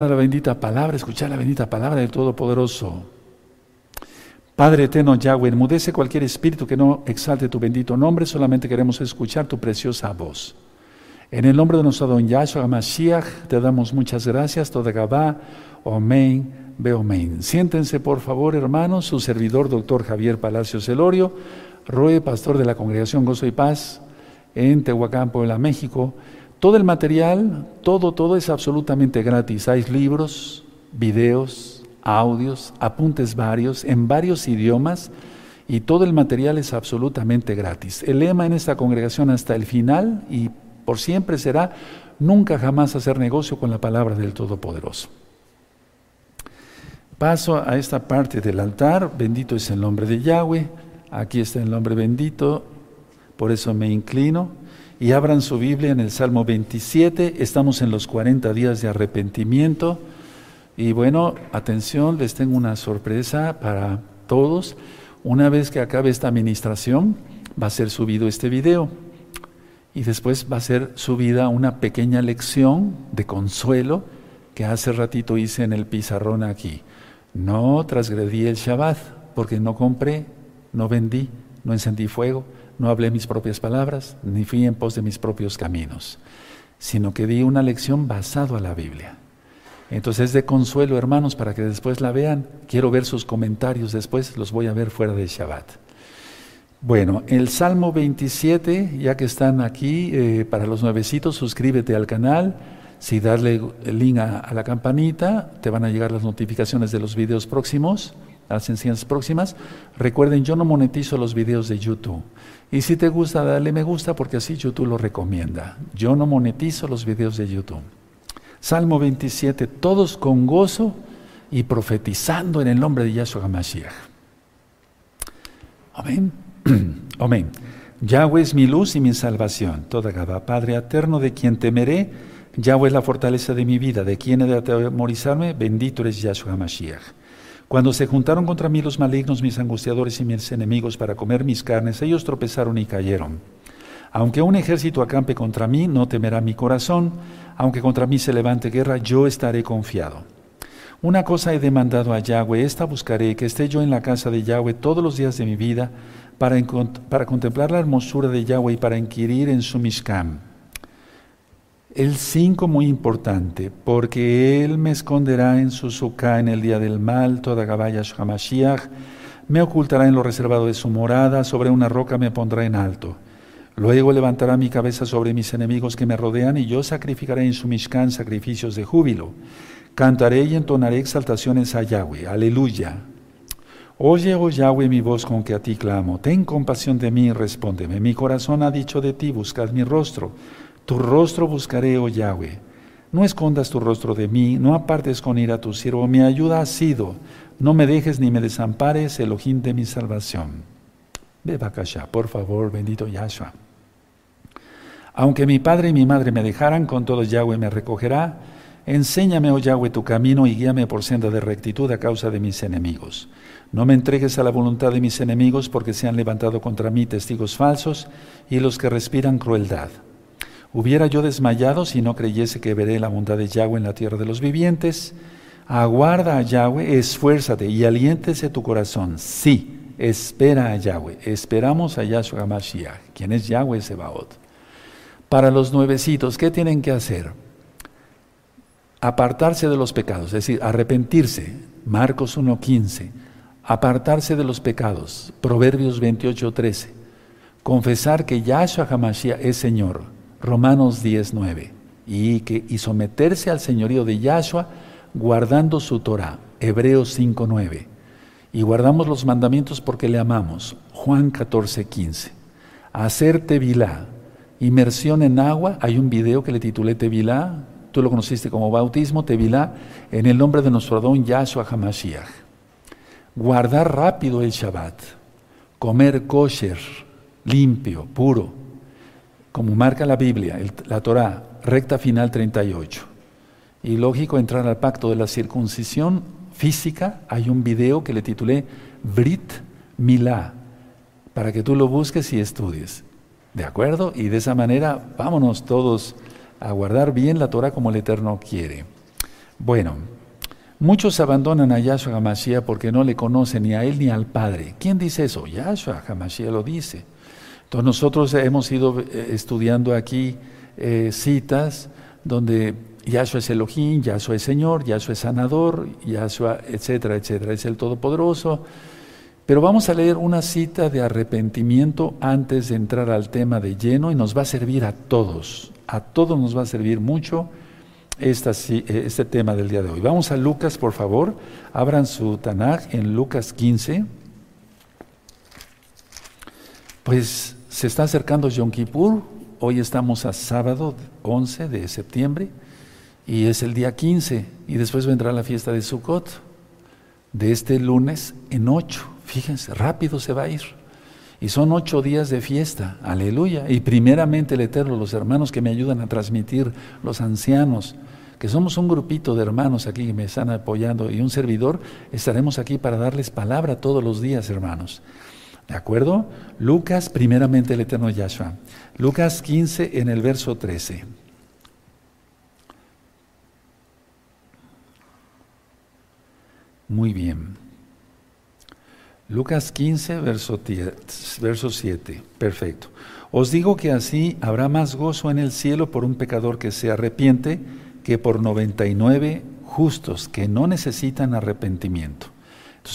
la bendita palabra, escuchar la bendita palabra del Todopoderoso. Padre eterno Yahweh, enmudece cualquier espíritu que no exalte tu bendito nombre, solamente queremos escuchar tu preciosa voz. En el nombre de nuestro don Yahshua Mashiach, te damos muchas gracias, toda Gabá, Omein, Beomein. Siéntense, por favor, hermanos, su servidor, doctor Javier Palacios Celorio, Roe, pastor de la Congregación Gozo y Paz, en Tehuacán, Puebla, México. Todo el material, todo, todo es absolutamente gratis. Hay libros, videos, audios, apuntes varios, en varios idiomas, y todo el material es absolutamente gratis. El lema en esta congregación hasta el final y por siempre será nunca jamás hacer negocio con la palabra del Todopoderoso. Paso a esta parte del altar, bendito es el nombre de Yahweh, aquí está el nombre bendito, por eso me inclino y abran su Biblia en el Salmo 27. Estamos en los 40 días de arrepentimiento. Y bueno, atención, les tengo una sorpresa para todos. Una vez que acabe esta administración, va a ser subido este video. Y después va a ser subida una pequeña lección de consuelo que hace ratito hice en el pizarrón aquí. No transgredí el Shabbat porque no compré, no vendí, no encendí fuego no hablé mis propias palabras, ni fui en pos de mis propios caminos, sino que di una lección basado a la Biblia. Entonces es de consuelo, hermanos, para que después la vean. Quiero ver sus comentarios después, los voy a ver fuera de Shabbat. Bueno, el Salmo 27, ya que están aquí, eh, para los nuevecitos, suscríbete al canal. Si darle el link a la campanita, te van a llegar las notificaciones de los videos próximos las enseñanzas próximas. Recuerden, yo no monetizo los videos de YouTube. Y si te gusta, dale me gusta porque así YouTube lo recomienda. Yo no monetizo los videos de YouTube. Salmo 27, todos con gozo y profetizando en el nombre de Yahshua HaMashiach. Amén. Amén. Yahweh es mi luz y mi salvación. Toda Gaba, Padre eterno de quien temeré. Yahweh es la fortaleza de mi vida. De quien he de atemorizarme. Bendito eres Yahshua HaMashiach. Cuando se juntaron contra mí los malignos, mis angustiadores y mis enemigos para comer mis carnes, ellos tropezaron y cayeron. Aunque un ejército acampe contra mí, no temerá mi corazón. Aunque contra mí se levante guerra, yo estaré confiado. Una cosa he demandado a Yahweh, esta buscaré, que esté yo en la casa de Yahweh todos los días de mi vida, para, contemplar la hermosura de Yahweh y para inquirir en su Mishkam. El 5 muy importante, porque Él me esconderá en su suká en el día del mal, toda Gabaya Hamashiach, me ocultará en lo reservado de su morada, sobre una roca me pondrá en alto. Luego levantará mi cabeza sobre mis enemigos que me rodean, y yo sacrificaré en su Mishkan sacrificios de júbilo. Cantaré y entonaré exaltaciones a Yahweh. Aleluya. Oye, oh Yahweh, mi voz con que a ti clamo. Ten compasión de mí y respóndeme. Mi corazón ha dicho de ti, buscad mi rostro. Tu rostro buscaré, oh Yahweh. No escondas tu rostro de mí, no apartes con ira a tu siervo. Mi ayuda ha sido. No me dejes ni me desampares, Elohim de mi salvación. Ve Bakasha, por favor, bendito Yahshua. Aunque mi padre y mi madre me dejaran, con todo Yahweh me recogerá. Enséñame, oh Yahweh, tu camino y guíame por senda de rectitud a causa de mis enemigos. No me entregues a la voluntad de mis enemigos, porque se han levantado contra mí testigos falsos y los que respiran crueldad. Hubiera yo desmayado si no creyese que veré la bondad de Yahweh en la tierra de los vivientes. Aguarda a Yahweh, esfuérzate y aliéntese tu corazón. Sí, espera a Yahweh. Esperamos a Yahshua Mashiach, quien es Yahweh Sebaot. Para los nuevecitos, ¿qué tienen que hacer? Apartarse de los pecados, es decir, arrepentirse. Marcos 1.15. Apartarse de los pecados. Proverbios 28.13. Confesar que Yahshua HaMashiach es Señor Romanos 10.9. Y, someterse al señorío de Yahshua guardando su Torah. Hebreos 5.9. Y guardamos los mandamientos porque le amamos. Juan 14.15. Hacer tevilá. Inmersión en agua. Hay un video que le titulé Tevilá. Tú lo conociste como bautismo, Tevilá, en el nombre de nuestro don Yahshua Hamashiach. Guardar rápido el Shabbat. Comer kosher, limpio, puro como marca la Biblia, la Torah, recta final 38. Y lógico entrar al pacto de la circuncisión física, hay un video que le titulé Brit Milá, para que tú lo busques y estudies. ¿De acuerdo? Y de esa manera vámonos todos a guardar bien la Torah como el Eterno quiere. Bueno, muchos abandonan a Yahshua HaMashiach porque no le conocen ni a él ni al Padre. ¿Quién dice eso? Yahshua HaMashiach lo dice. Entonces nosotros hemos ido eh, estudiando aquí eh, citas donde Yahshua es Elohim, Yahshua es Señor, Yahshua es sanador, Yahshua, etcétera, etcétera, es el Todopoderoso. Pero vamos a leer una cita de arrepentimiento antes de entrar al tema de lleno y nos va a servir a todos, a todos nos va a servir mucho esta, este tema del día de hoy. Vamos a Lucas, por favor, abran su Tanaj en Lucas 15. Pues se está acercando Yom Kippur, hoy estamos a sábado 11 de septiembre y es el día 15 y después vendrá la fiesta de Sukkot, de este lunes en 8. Fíjense, rápido se va a ir. Y son ocho días de fiesta, aleluya. Y primeramente el Eterno, los hermanos que me ayudan a transmitir, los ancianos, que somos un grupito de hermanos aquí que me están apoyando y un servidor, estaremos aquí para darles palabra todos los días, hermanos. ¿De acuerdo? Lucas, primeramente el Eterno Yahshua. Lucas 15 en el verso 13. Muy bien. Lucas 15, verso, verso 7. Perfecto. Os digo que así habrá más gozo en el cielo por un pecador que se arrepiente que por 99 justos que no necesitan arrepentimiento.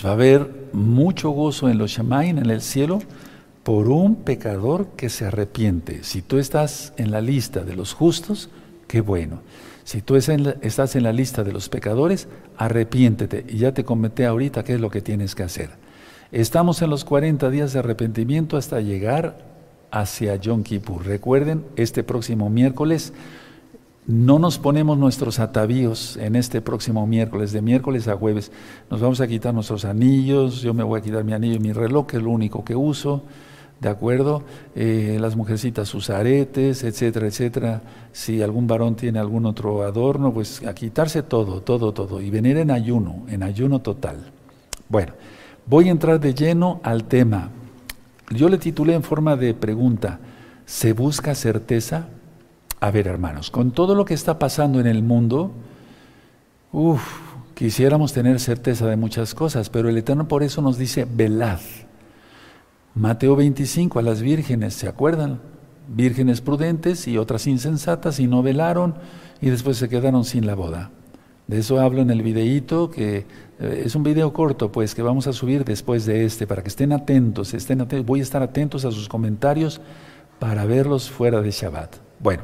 Va a haber mucho gozo en los Shamain, en el cielo, por un pecador que se arrepiente. Si tú estás en la lista de los justos, qué bueno. Si tú estás en la lista de los pecadores, arrepiéntete. Y ya te comenté ahorita qué es lo que tienes que hacer. Estamos en los 40 días de arrepentimiento hasta llegar hacia Yom Kippur. Recuerden, este próximo miércoles no nos ponemos nuestros atavíos en este próximo miércoles, de miércoles a jueves. Nos vamos a quitar nuestros anillos, yo me voy a quitar mi anillo y mi reloj, que es lo único que uso, ¿de acuerdo? Eh, las mujercitas sus aretes, etcétera, etcétera. Si algún varón tiene algún otro adorno, pues a quitarse todo, todo, todo. Y venir en ayuno, en ayuno total. Bueno. Voy a entrar de lleno al tema. Yo le titulé en forma de pregunta, ¿se busca certeza? A ver, hermanos, con todo lo que está pasando en el mundo, uff, quisiéramos tener certeza de muchas cosas, pero el Eterno por eso nos dice, velad. Mateo 25, a las vírgenes, ¿se acuerdan? Vírgenes prudentes y otras insensatas y no velaron y después se quedaron sin la boda. De eso hablo en el videíto, que eh, es un video corto, pues, que vamos a subir después de este, para que estén atentos, estén atentos. Voy a estar atentos a sus comentarios para verlos fuera de Shabbat. Bueno,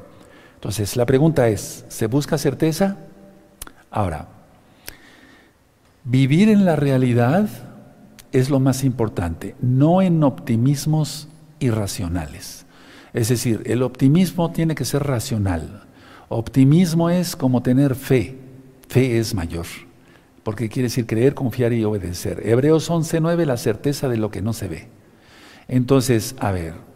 entonces la pregunta es, ¿se busca certeza? Ahora, vivir en la realidad es lo más importante, no en optimismos irracionales. Es decir, el optimismo tiene que ser racional. Optimismo es como tener fe. Fe es mayor, porque quiere decir creer, confiar y obedecer. Hebreos 11:9, la certeza de lo que no se ve. Entonces, a ver,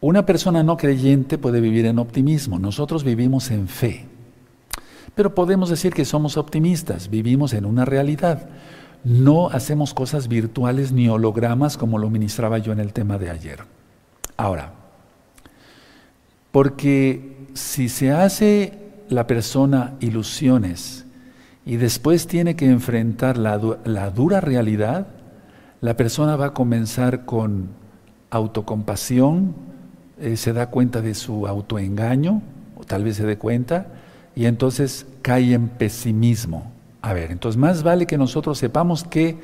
una persona no creyente puede vivir en optimismo, nosotros vivimos en fe. Pero podemos decir que somos optimistas, vivimos en una realidad. No hacemos cosas virtuales ni hologramas como lo ministraba yo en el tema de ayer. Ahora, porque si se hace la persona ilusiones y después tiene que enfrentar la, dura realidad, la persona va a comenzar con autocompasión, eh, se da cuenta de su autoengaño, o tal vez se dé cuenta, y entonces cae en pesimismo. A ver, entonces más vale que nosotros sepamos qué,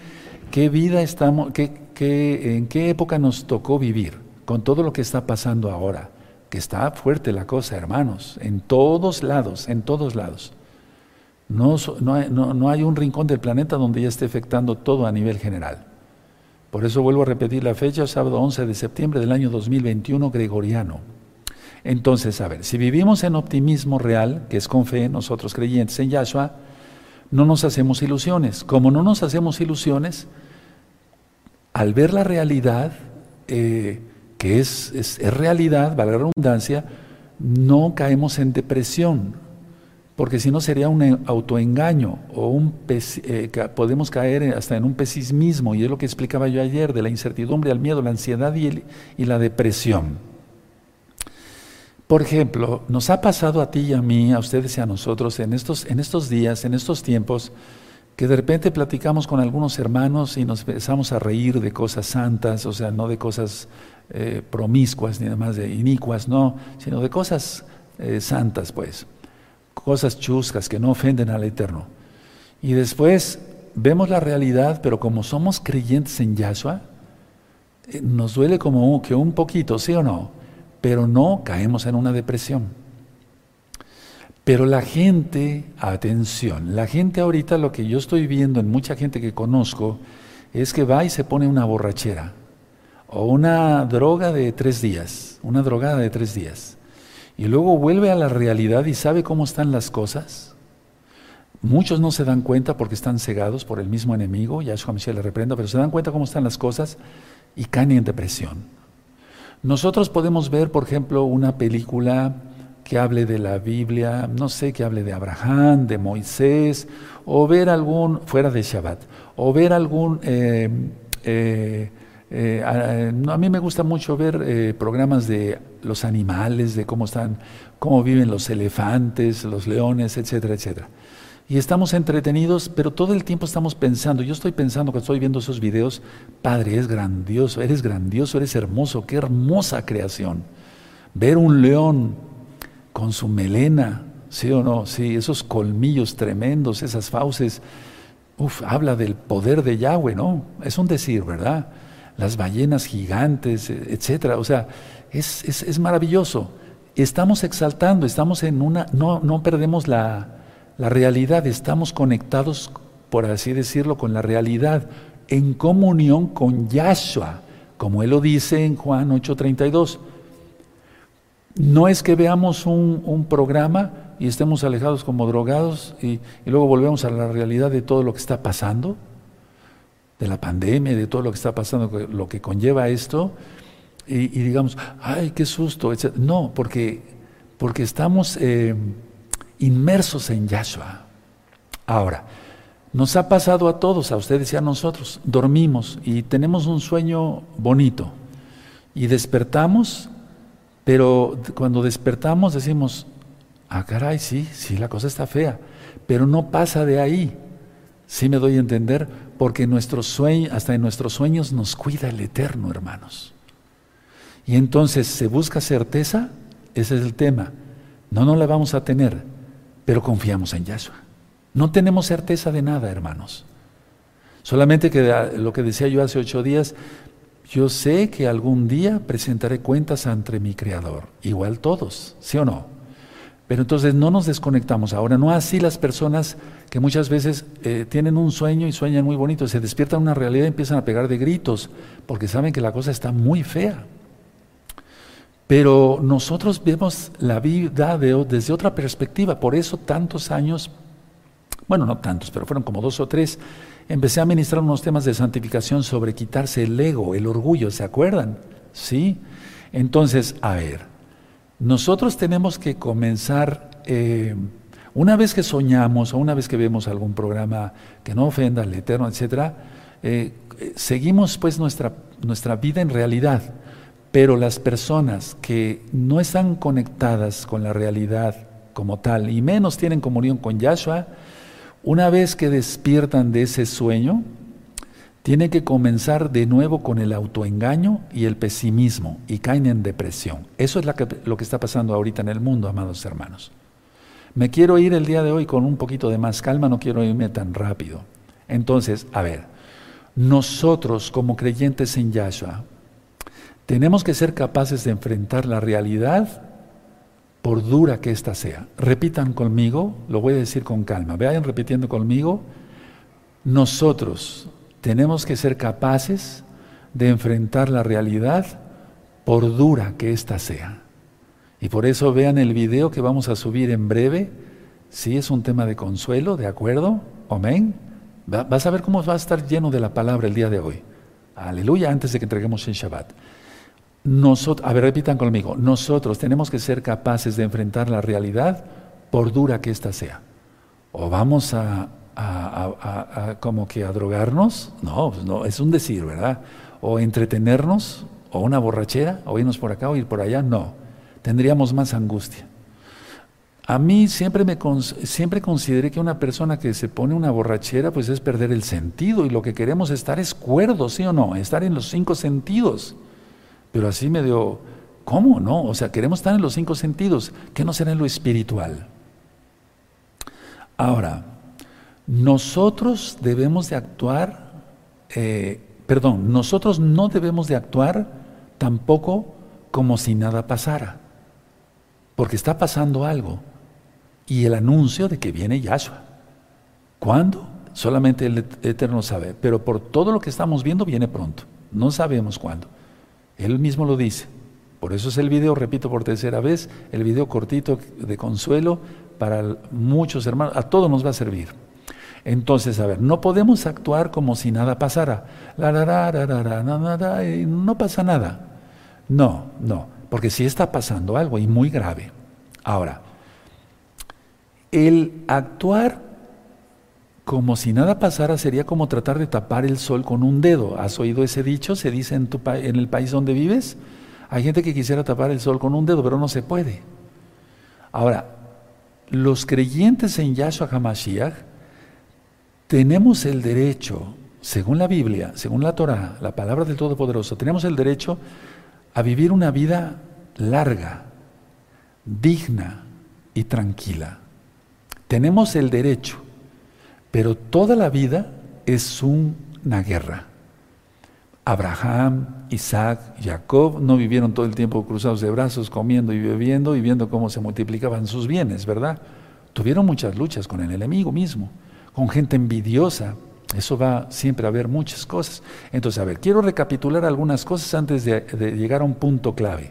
qué vida estamos, qué, qué, en qué época nos tocó vivir, con todo lo que está pasando ahora que está fuerte la cosa, hermanos, en todos lados, en todos lados. No, no, hay, un rincón del planeta donde ya esté afectando todo a nivel general. Por eso vuelvo a repetir la fecha, sábado 11 de septiembre del año 2021 gregoriano. Entonces, a ver, si vivimos en optimismo real, que es con fe, nosotros creyentes en Yahshua, no nos hacemos ilusiones. Como no nos hacemos ilusiones, al ver la realidad, eh, que es, es, realidad, valga la redundancia, no caemos en depresión, porque si no sería un autoengaño o un eh, podemos caer hasta en un pesimismo, y es lo que explicaba yo ayer, de la incertidumbre, el miedo, la ansiedad y, y la depresión. Por ejemplo, nos ha pasado a ti y a mí, a ustedes y a nosotros en estos, en estos días, en estos tiempos, que de repente platicamos con algunos hermanos y nos empezamos a reír de cosas santas, o sea, no de cosas eh, promiscuas ni demás de inicuas, no, sino de cosas eh, santas, pues, cosas chuscas que no ofenden al Eterno. Y después vemos la realidad, pero como somos creyentes en Yahshua, eh, nos duele como que un poquito, ¿sí o no? Pero no caemos en una depresión. Pero la gente, atención, la gente ahorita lo que yo estoy viendo en mucha gente que conozco es que va y se pone una borrachera o una droga de tres días, una drogada de tres días, y luego vuelve a la realidad y sabe cómo están las cosas. Muchos no se dan cuenta porque están cegados por el mismo enemigo, Yahshua Mashiach le reprenda, pero se dan cuenta cómo están las cosas y caen en depresión. Nosotros podemos ver, por ejemplo, una película que hable de la Biblia, no sé, que hable de Abraham, de Moisés, o ver algún, fuera de Shabbat, o ver algún, eh, eh, eh, a, mí me gusta mucho ver programas de los animales, de cómo están, cómo viven los elefantes, los leones, etcétera, etcétera. Y estamos entretenidos, pero todo el tiempo estamos pensando, yo estoy pensando que estoy viendo esos videos, Padre, es grandioso, eres grandioso, eres hermoso, qué hermosa creación. Ver un león con su melena, ¿sí o no? Sí, esos colmillos tremendos, esas fauces, uf, habla del poder de Yahweh, ¿no? Es un decir, ¿verdad? Las ballenas gigantes, etcétera, o sea, es, es, maravilloso. Estamos exaltando, estamos en una, no, no perdemos la, la realidad, estamos conectados, por así decirlo, con la realidad, en comunión con Yahshua, como él lo dice en Juan 8:32. No es que veamos un, programa y estemos alejados como drogados y, luego volvemos a la realidad de todo lo que está pasando, de la pandemia, de todo lo que está pasando, lo que conlleva esto, y, digamos, ay, qué susto. No, porque, porque estamos eh, inmersos en Yahshua. Ahora, nos ha pasado a todos, a ustedes y a nosotros, dormimos y tenemos un sueño bonito y despertamos pero cuando despertamos decimos, ah, caray, sí, sí, la cosa está fea, pero no pasa de ahí. Sí me doy a entender, porque nuestros sueños, hasta en nuestros sueños nos cuida el Eterno, hermanos. Y entonces se busca certeza, ese es el tema. No, no la vamos a tener, pero confiamos en Yahshua. No tenemos certeza de nada, hermanos. Solamente que lo que decía yo hace ocho días, yo sé que algún día presentaré cuentas ante mi Creador, igual todos, ¿sí o no? Pero entonces no nos desconectamos. Ahora, no así las personas que muchas veces eh, tienen un sueño y sueñan muy bonito, se despiertan una realidad y empiezan a pegar de gritos, porque saben que la cosa está muy fea. Pero nosotros vemos la vida desde otra perspectiva, por eso tantos años, bueno, no tantos, pero fueron como dos o tres, empecé a ministrar unos temas de santificación sobre quitarse el ego, el orgullo, ¿se acuerdan? Sí. Entonces, a ver, nosotros tenemos que comenzar, eh, una vez que soñamos o una vez que vemos algún programa que no ofenda al Eterno, etcétera, eh, seguimos pues nuestra, nuestra vida en realidad. Pero las personas que no están conectadas con la realidad como tal y menos tienen comunión con Yahshua, una vez que despiertan de ese sueño, tiene que comenzar de nuevo con el autoengaño y el pesimismo y caen en depresión. Eso es lo que está pasando ahorita en el mundo, amados hermanos. Me quiero ir el día de hoy con un poquito de más calma, no quiero irme tan rápido. Entonces, a ver, nosotros como creyentes en Yahshua, tenemos que ser capaces de enfrentar la realidad por dura que ésta sea. Repitan conmigo, lo voy a decir con calma, vayan repitiendo conmigo, nosotros tenemos que ser capaces de enfrentar la realidad por dura que ésta sea. Y por eso vean el video que vamos a subir en breve. Sí, es un tema de consuelo, ¿de acuerdo? Amén. Vas a ver cómo va a estar lleno de la palabra el día de hoy. Aleluya, antes de que entreguemos el Shabbat. Nosotros, a ver, repitan conmigo, nosotros tenemos que ser capaces de enfrentar la realidad por dura que ésta sea. O vamos a, como que a drogarnos, no, pues no, es un decir, ¿verdad? O entretenernos, o una borrachera, o irnos por acá o ir por allá, no. tendríamos más angustia. A mí siempre, me siempre consideré que una persona que se pone una borrachera pues es perder el sentido y lo que queremos estar es cuerdo, ¿sí o no? Estar en los cinco sentidos. Pero así me dio, ¿cómo no? O sea, queremos estar en los cinco sentidos, ¿qué no será en lo espiritual? Ahora, nosotros debemos de actuar, eh, perdón, nosotros no debemos de actuar tampoco como si nada pasara, porque está pasando algo y el anuncio de que viene Yahshua. ¿Cuándo? Solamente el Eterno sabe, pero por todo lo que estamos viendo viene pronto, no sabemos cuándo. Él mismo lo dice. Por eso es el video, repito por tercera vez, el video cortito de consuelo para muchos hermanos, a todos nos va a servir. Entonces, a ver, no podemos actuar como si nada pasara. La, no pasa nada. No, no, porque sí está pasando algo y muy grave. Ahora, el actuar como si nada pasara sería como tratar de tapar el sol con un dedo. ¿Has oído ese dicho? Se dice en, tu en el país donde vives. Hay gente que quisiera tapar el sol con un dedo, pero no se puede. Ahora, los creyentes en Yahshua HaMashiach tenemos el derecho, según la Biblia, según la Torah, la palabra del Todopoderoso, tenemos el derecho a vivir una vida larga, digna y tranquila. Tenemos el derecho, pero toda la vida es una guerra. Abraham, Isaac, Jacob no vivieron todo el tiempo cruzados de brazos, comiendo y bebiendo y viendo cómo se multiplicaban sus bienes, ¿verdad? Tuvieron muchas luchas con el enemigo mismo, con gente envidiosa. Eso va siempre a haber muchas cosas. Entonces, a ver, quiero recapitular algunas cosas antes de, llegar a un punto clave.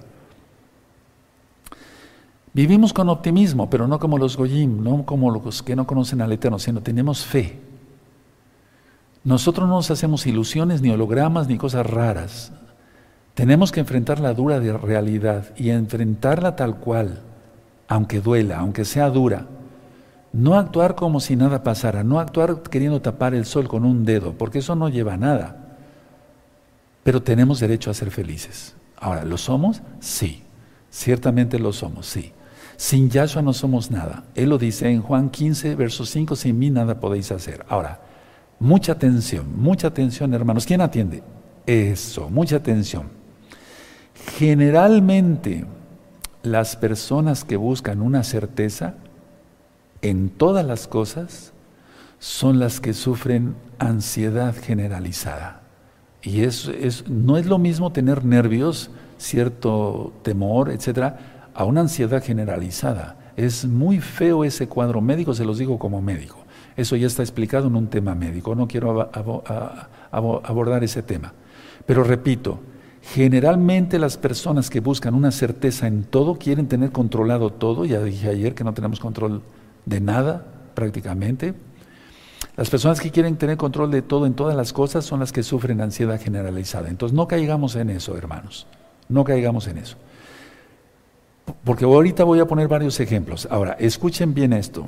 Vivimos con optimismo, pero no como los Goyim, no como los que no conocen al Eterno, sino tenemos fe. Nosotros no nos hacemos ilusiones, ni hologramas, ni cosas raras. Tenemos que enfrentar la dura realidad y enfrentarla tal cual, aunque duela, aunque sea dura. No actuar como si nada pasara, no actuar queriendo tapar el sol con un dedo, porque eso no lleva a nada. Pero tenemos derecho a ser felices. Ahora, ¿lo somos? Sí. Ciertamente lo somos, sí. Sin Yahshua no somos nada. Él lo dice en Juan 15, verso 5, sin mí nada podéis hacer. Ahora, mucha atención, mucha atención hermanos. ¿Quién atiende? Eso, mucha atención. Generalmente las personas que buscan una certeza en todas las cosas son las que sufren ansiedad generalizada. Y eso es, no es lo mismo tener nervios, cierto temor, etcétera, a una ansiedad generalizada. Es muy feo ese cuadro médico, se los digo como médico. Eso ya está explicado en un tema médico, no quiero abordar ese tema. Pero repito, generalmente las personas que buscan una certeza en todo quieren tener controlado todo, ya dije ayer que no tenemos control de nada prácticamente. Las personas que quieren tener control de todo en todas las cosas son las que sufren ansiedad generalizada. Entonces no caigamos en eso, hermanos, no caigamos en eso. Porque ahorita voy a poner varios ejemplos. Ahora, escuchen bien esto.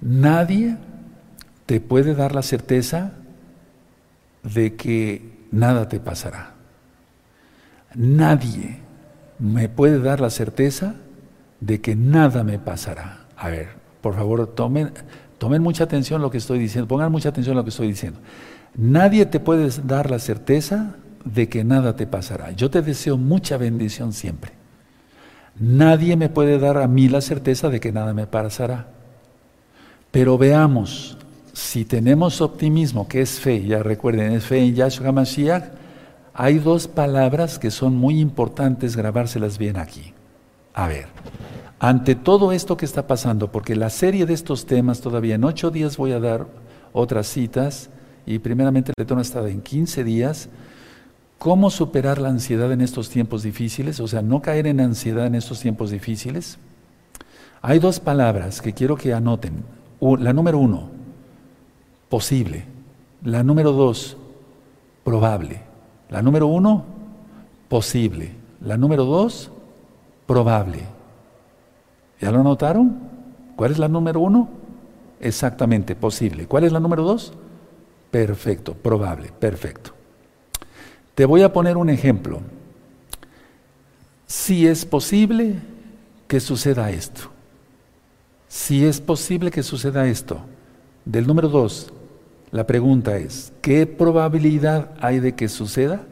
Nadie te puede dar la certeza de que nada te pasará. Nadie me puede dar la certeza de que nada me pasará. A ver, por favor, tomen, tomen mucha atención a lo que estoy diciendo, pongan mucha atención a lo que estoy diciendo. Nadie te puede dar la certeza de que nada te pasará. Yo te deseo mucha bendición siempre. Nadie me puede dar a mí la certeza de que nada me pasará. Pero veamos, si tenemos optimismo, que es fe, ya recuerden, es fe en Yahshua Mashiach, hay dos palabras que son muy importantes grabárselas bien aquí. A ver, ante todo esto que está pasando, porque la serie de estos temas todavía en ocho días voy a dar otras citas, y primeramente el retorno está en 15 días, ¿Cómo superar la ansiedad en estos tiempos difíciles? O sea, no caer en ansiedad en estos tiempos difíciles. Hay dos palabras que quiero que anoten. La número uno, posible. La número dos, probable. La número uno, posible. La número dos, probable. ¿Ya lo notaron? ¿Cuál es la número uno? Exactamente, posible. ¿Cuál es la número dos? Perfecto, probable, perfecto. Te voy a poner un ejemplo. si es posible que suceda esto. Si es posible que suceda esto. Del número dos, la pregunta es, ¿qué probabilidad hay de que suceda?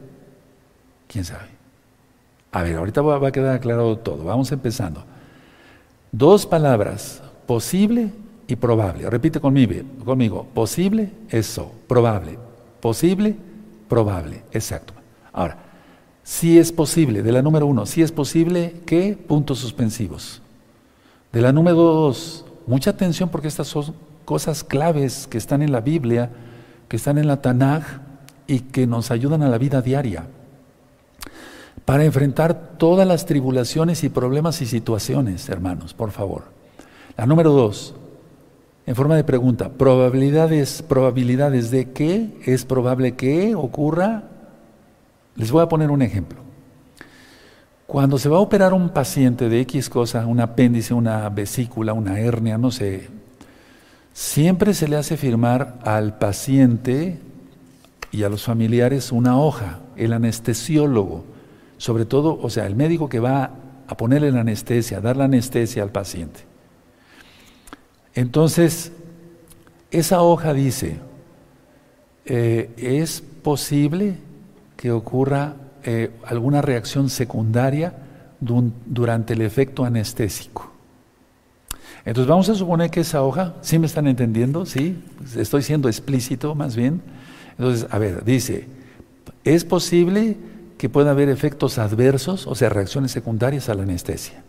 ¿Quién sabe? A ver, ahorita va a quedar aclarado todo. Vamos empezando. Dos palabras, posible y probable. Repite conmigo, conmigo. Posible, eso. Probable. Posible, probable. Exacto. Ahora, si es posible, de la número uno, si es posible, ¿qué? Puntos suspensivos. De la número dos, mucha atención porque estas son cosas claves que están en la Biblia, que están en la Tanaj y que nos ayudan a la vida diaria para enfrentar todas las tribulaciones y problemas y situaciones, hermanos, por favor. La número dos, en forma de pregunta, probabilidades, probabilidades de que es probable que ocurra. Les voy a poner un ejemplo. Cuando se va a operar un paciente de X cosa, un apéndice, una vesícula, una hernia, no sé, siempre se le hace firmar al paciente y a los familiares una hoja, el anestesiólogo sobre todo, o sea, el médico que va a ponerle la anestesia, a dar la anestesia al paciente. Entonces, esa hoja dice, eh, es posible que ocurra eh, alguna reacción secundaria durante el efecto anestésico. Entonces vamos a suponer que esa hoja, ¿sí me están entendiendo? ¿Sí? Estoy siendo explícito más bien. Entonces, a ver, dice, es posible que pueda haber efectos adversos, o sea, reacciones secundarias a la anestesia.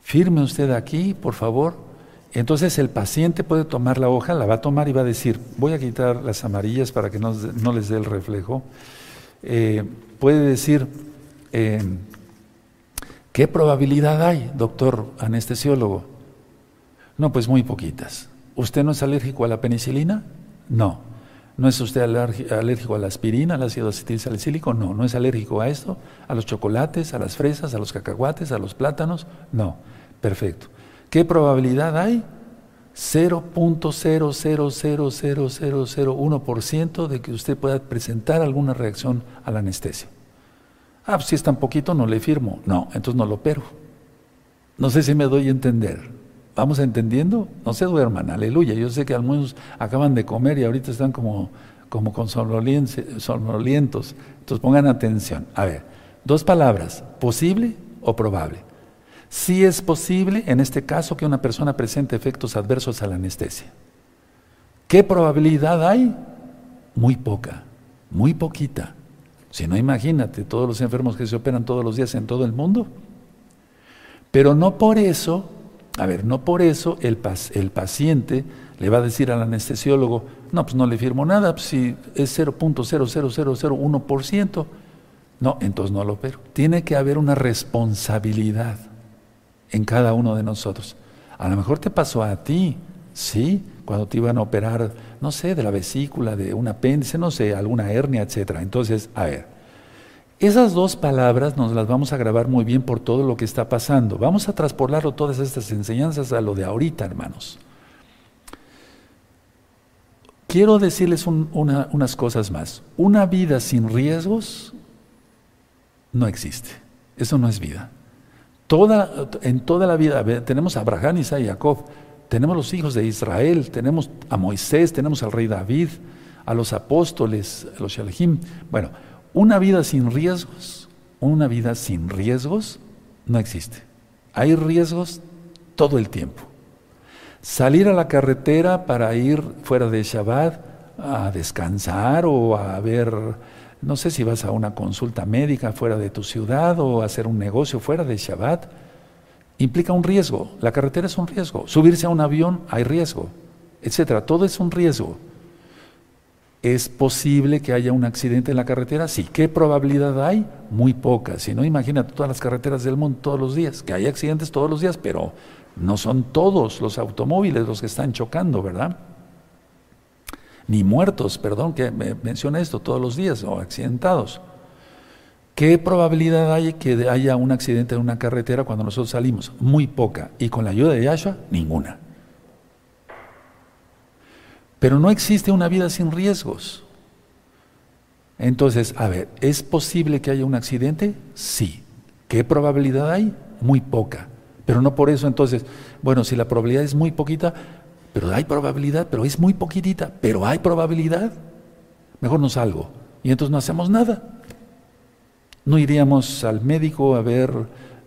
Firme usted aquí, por favor. Entonces el paciente puede tomar la hoja, la va a tomar y va a decir, voy a quitar las amarillas para que no, les dé el reflejo. Eh, puede decir, eh, ¿qué probabilidad hay, doctor anestesiólogo? No, pues muy poquitas. ¿Usted no es alérgico a la penicilina? No. ¿No es usted alérgico a la aspirina, al ácido acetilsalicílico? No. ¿No es alérgico a esto? ¿A los chocolates, a las fresas, a los cacahuates, a los plátanos? No. Perfecto. ¿Qué probabilidad hay? 0.000001% de que usted pueda presentar alguna reacción a la anestesia. Ah, pues si es tan poquito no le firmo. No, entonces no lo opero. No sé si me doy a entender. ¿Vamos entendiendo? No se duerman, aleluya. Yo sé que algunos acaban de comer y ahorita están como, como con somnolientos. Entonces pongan atención. A ver, dos palabras, posible o probable. Si es posible, en este caso, que una persona presente efectos adversos a la anestesia. ¿Qué probabilidad hay? Muy poca, muy poquita. Si no, imagínate todos los enfermos que se operan todos los días en todo el mundo. Pero no por eso a ver, no por eso el, el paciente le va a decir al anestesiólogo, no, pues no le firmo nada, pues si es 0.00001%, no, entonces no lo opero. Tiene que haber una responsabilidad en cada uno de nosotros. A lo mejor te pasó a ti, ¿sí? Cuando te iban a operar, no sé, de la vesícula, de un apéndice, no sé, alguna hernia, etcétera. Entonces, a ver, esas dos palabras nos las vamos a grabar muy bien por todo lo que está pasando. Vamos a traspolarlo todas estas enseñanzas a lo de ahorita, hermanos. Quiero decirles unas cosas más. Una vida sin riesgos no existe. Eso no es vida. Toda, en toda la vida tenemos a Abraham, Isaac y Jacob, tenemos los hijos de Israel, tenemos a Moisés, tenemos al rey David, a los apóstoles, a los Shalahim. Bueno, una vida sin riesgos, una vida sin riesgos no existe. Hay riesgos todo el tiempo. Salir a la carretera para ir fuera de Shabbat a descansar o a ver, no sé si vas a una consulta médica fuera de tu ciudad o a hacer un negocio fuera de Shabbat, implica un riesgo. La carretera es un riesgo. Subirse a un avión hay riesgo, etcétera. Todo es un riesgo. ¿Es posible que haya un accidente en la carretera? Sí. ¿Qué probabilidad hay? Muy poca. Si no, imagínate todas las carreteras del mundo todos los días, que hay accidentes todos los días, pero no son todos los automóviles los que están chocando, ¿verdad? Ni muertos, perdón, que menciona esto todos los días, o accidentados. ¿Qué probabilidad hay que haya un accidente en una carretera cuando nosotros salimos? Muy poca. Y con la ayuda de Yahshua, ninguna. Pero no existe una vida sin riesgos. Entonces, a ver, ¿es posible que haya un accidente? Sí. ¿Qué probabilidad hay? Muy poca. Pero no por eso entonces, bueno, si la probabilidad es muy poquita, pero hay probabilidad, pero es muy poquitita, pero hay probabilidad, mejor no salgo. Y entonces no hacemos nada. No iríamos al médico a ver,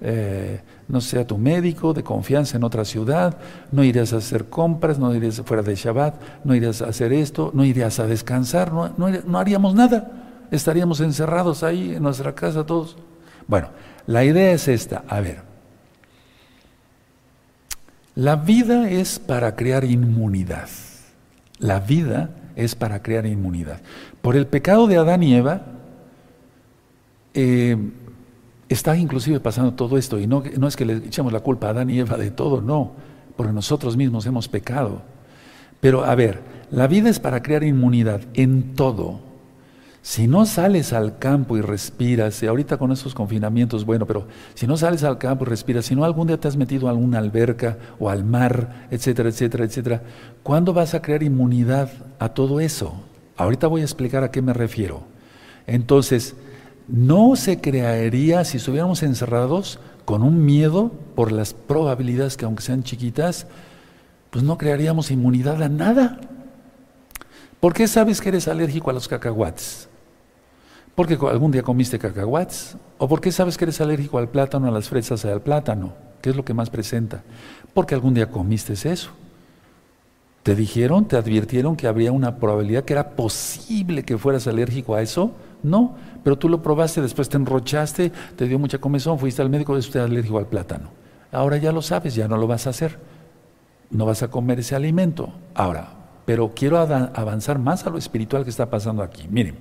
eh, no sé, a tu médico de confianza en otra ciudad, no irías a hacer compras, no irías fuera de Shabbat, no irías a hacer esto, no irías a descansar, no, no haríamos nada. Estaríamos encerrados ahí en nuestra casa todos. Bueno, la idea es esta, a ver, la vida es para crear inmunidad. La vida es para crear inmunidad. Por el pecado de Adán y Eva, eh, está inclusive pasando todo esto. Y no, no es que le echemos la culpa a Adán y Eva de todo, no, porque nosotros mismos hemos pecado. Pero a ver, la vida es para crear inmunidad en todo. Si no sales al campo y respiras, y ahorita con esos confinamientos, bueno, pero si no sales al campo y respiras, si no algún día te has metido a alguna alberca o al mar, etcétera, etcétera, etcétera, ¿cuándo vas a crear inmunidad a todo eso? Ahorita voy a explicar a qué me refiero. Entonces, no se crearía si estuviéramos encerrados con un miedo por las probabilidades que aunque sean chiquitas, pues no crearíamos inmunidad a nada. ¿Por qué sabes que eres alérgico a los cacahuates? Porque algún día comiste cacahuates. ¿O por qué sabes que eres alérgico al plátano, a las fresas y al plátano? ¿Qué es lo que más presenta? Porque algún día comiste eso. ¿Te dijeron, te advirtieron que habría una probabilidad que era posible que fueras alérgico a eso? No, pero tú lo probaste, después te enrochaste, te dio mucha comezón, fuiste al médico, es usted alérgico al plátano. Ahora ya lo sabes, ya no lo vas a hacer. No vas a comer ese alimento. Ahora, pero quiero avanzar más a lo espiritual que está pasando aquí. Miren.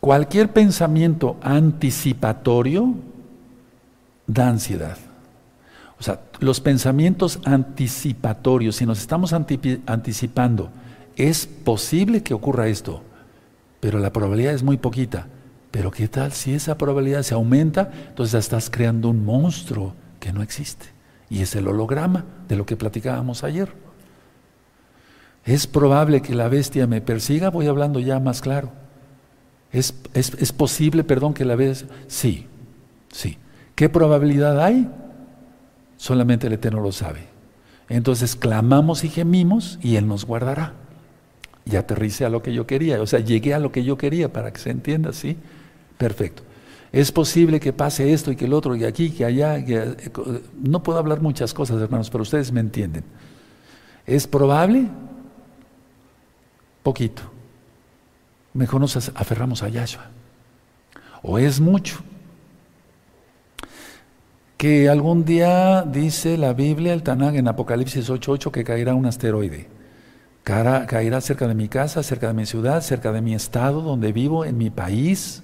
Cualquier pensamiento anticipatorio da ansiedad. O sea, los pensamientos anticipatorios, si nos estamos anticipando, es posible que ocurra esto, pero la probabilidad es muy poquita. Pero ¿qué tal si esa probabilidad se aumenta? Entonces ya estás creando un monstruo que no existe. Y es el holograma de lo que platicábamos ayer. ¿Es probable que la bestia me persiga? Voy hablando ya más claro. ¿Es, es, posible, perdón, que la veas? Sí, sí. ¿Qué probabilidad hay? Solamente el Eterno lo sabe. Entonces clamamos y gemimos y Él nos guardará. Y aterricé a lo que yo quería. O sea, llegué a lo que yo quería para que se entienda, ¿sí? Perfecto. Es posible que pase esto y que el otro, y aquí, que allá. Eh, no puedo hablar muchas cosas, hermanos, pero ustedes me entienden. ¿Es probable? Poquito mejor nos aferramos a Yahshua. O es mucho. Que algún día dice la Biblia, el Tanag en Apocalipsis 8:8, que caerá un asteroide. Caerá cerca de mi casa, cerca de mi ciudad, cerca de mi estado donde vivo, en mi país,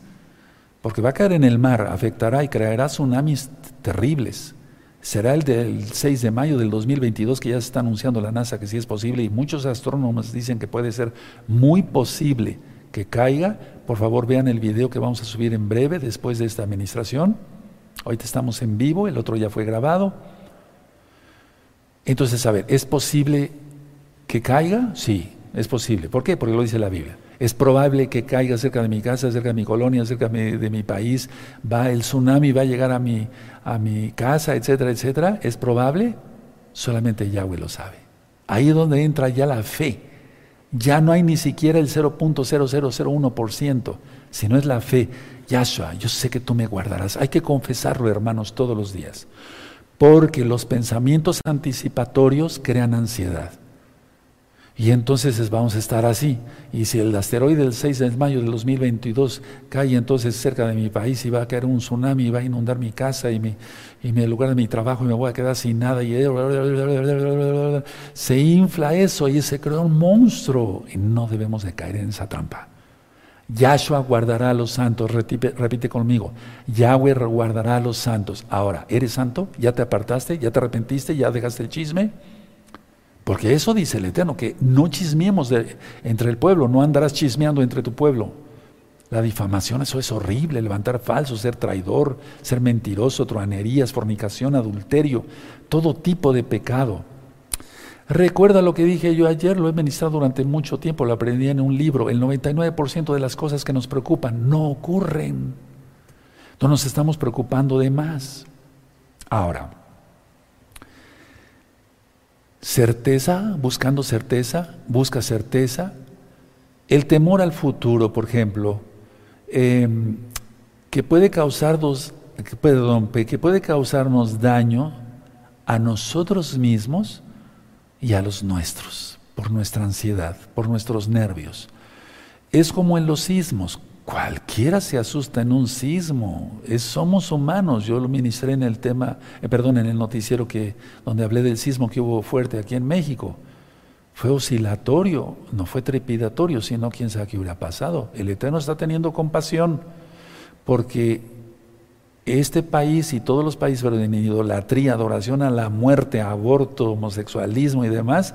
porque va a caer en el mar, afectará y creará tsunamis terribles. Será el del 6 de mayo del 2022 que ya se está anunciando la NASA que sí es posible y muchos astrónomos dicen que puede ser muy posible que caiga. Por favor, vean el video que vamos a subir en breve después de esta administración. Ahorita estamos en vivo, el otro ya fue grabado. Entonces, a ver, ¿es posible que caiga? Sí, es posible. ¿Por qué? Porque lo dice la Biblia. Es probable que caiga cerca de mi casa, cerca de mi colonia, cerca de mi, país. Va el tsunami, va a llegar a mi, a mi casa, etcétera, etcétera. ¿Es probable? Solamente Yahweh lo sabe. Ahí es donde entra ya la fe ya no hay ni siquiera el 0.0001%, sino es la fe. Yahshua, yo sé que tú me guardarás. Hay que confesarlo, hermanos, todos los días. Porque los pensamientos anticipatorios crean ansiedad. Y entonces vamos a estar así. Y si el asteroide del 6 de mayo del 2022 cae entonces cerca de mi país y va a caer un tsunami y va a inundar mi casa y mi, y mi lugar de mi trabajo y me voy a quedar sin nada y se infla eso y se crea un monstruo y no debemos de caer en esa trampa. Yahshua guardará a los santos, repite, repite, conmigo, Yahweh guardará a los santos. Ahora, ¿eres santo? ¿Ya te apartaste? ¿Ya te arrepentiste? ¿Ya dejaste el chisme? Porque eso dice el Eterno, que no chismeemos entre el pueblo, no andarás chismeando entre tu pueblo. La difamación, eso es horrible, levantar falso, ser traidor, ser mentiroso, truanerías, fornicación, adulterio, todo tipo de pecado. Recuerda lo que dije yo ayer, lo he ministrado durante mucho tiempo, lo aprendí en un libro, el 99% de las cosas que nos preocupan no ocurren. No nos estamos preocupando de más. Ahora, certeza, buscando certeza, busca certeza. El temor al futuro, por ejemplo, em, que puede causarnos, perdón, que puede causarnos daño a nosotros mismos y a los nuestros, por nuestra ansiedad, por nuestros nervios. Es como en los sismos, cualquiera se asusta en un sismo, somos humanos, yo lo ministré en el tema, eh, perdón, en el noticiero que, donde hablé del sismo que hubo fuerte aquí en México. Fue oscilatorio, no fue trepidatorio, sino quién sabe qué hubiera pasado. El Eterno está teniendo compasión porque este país y todos los países en idolatría, adoración a la muerte, aborto, homosexualismo y demás,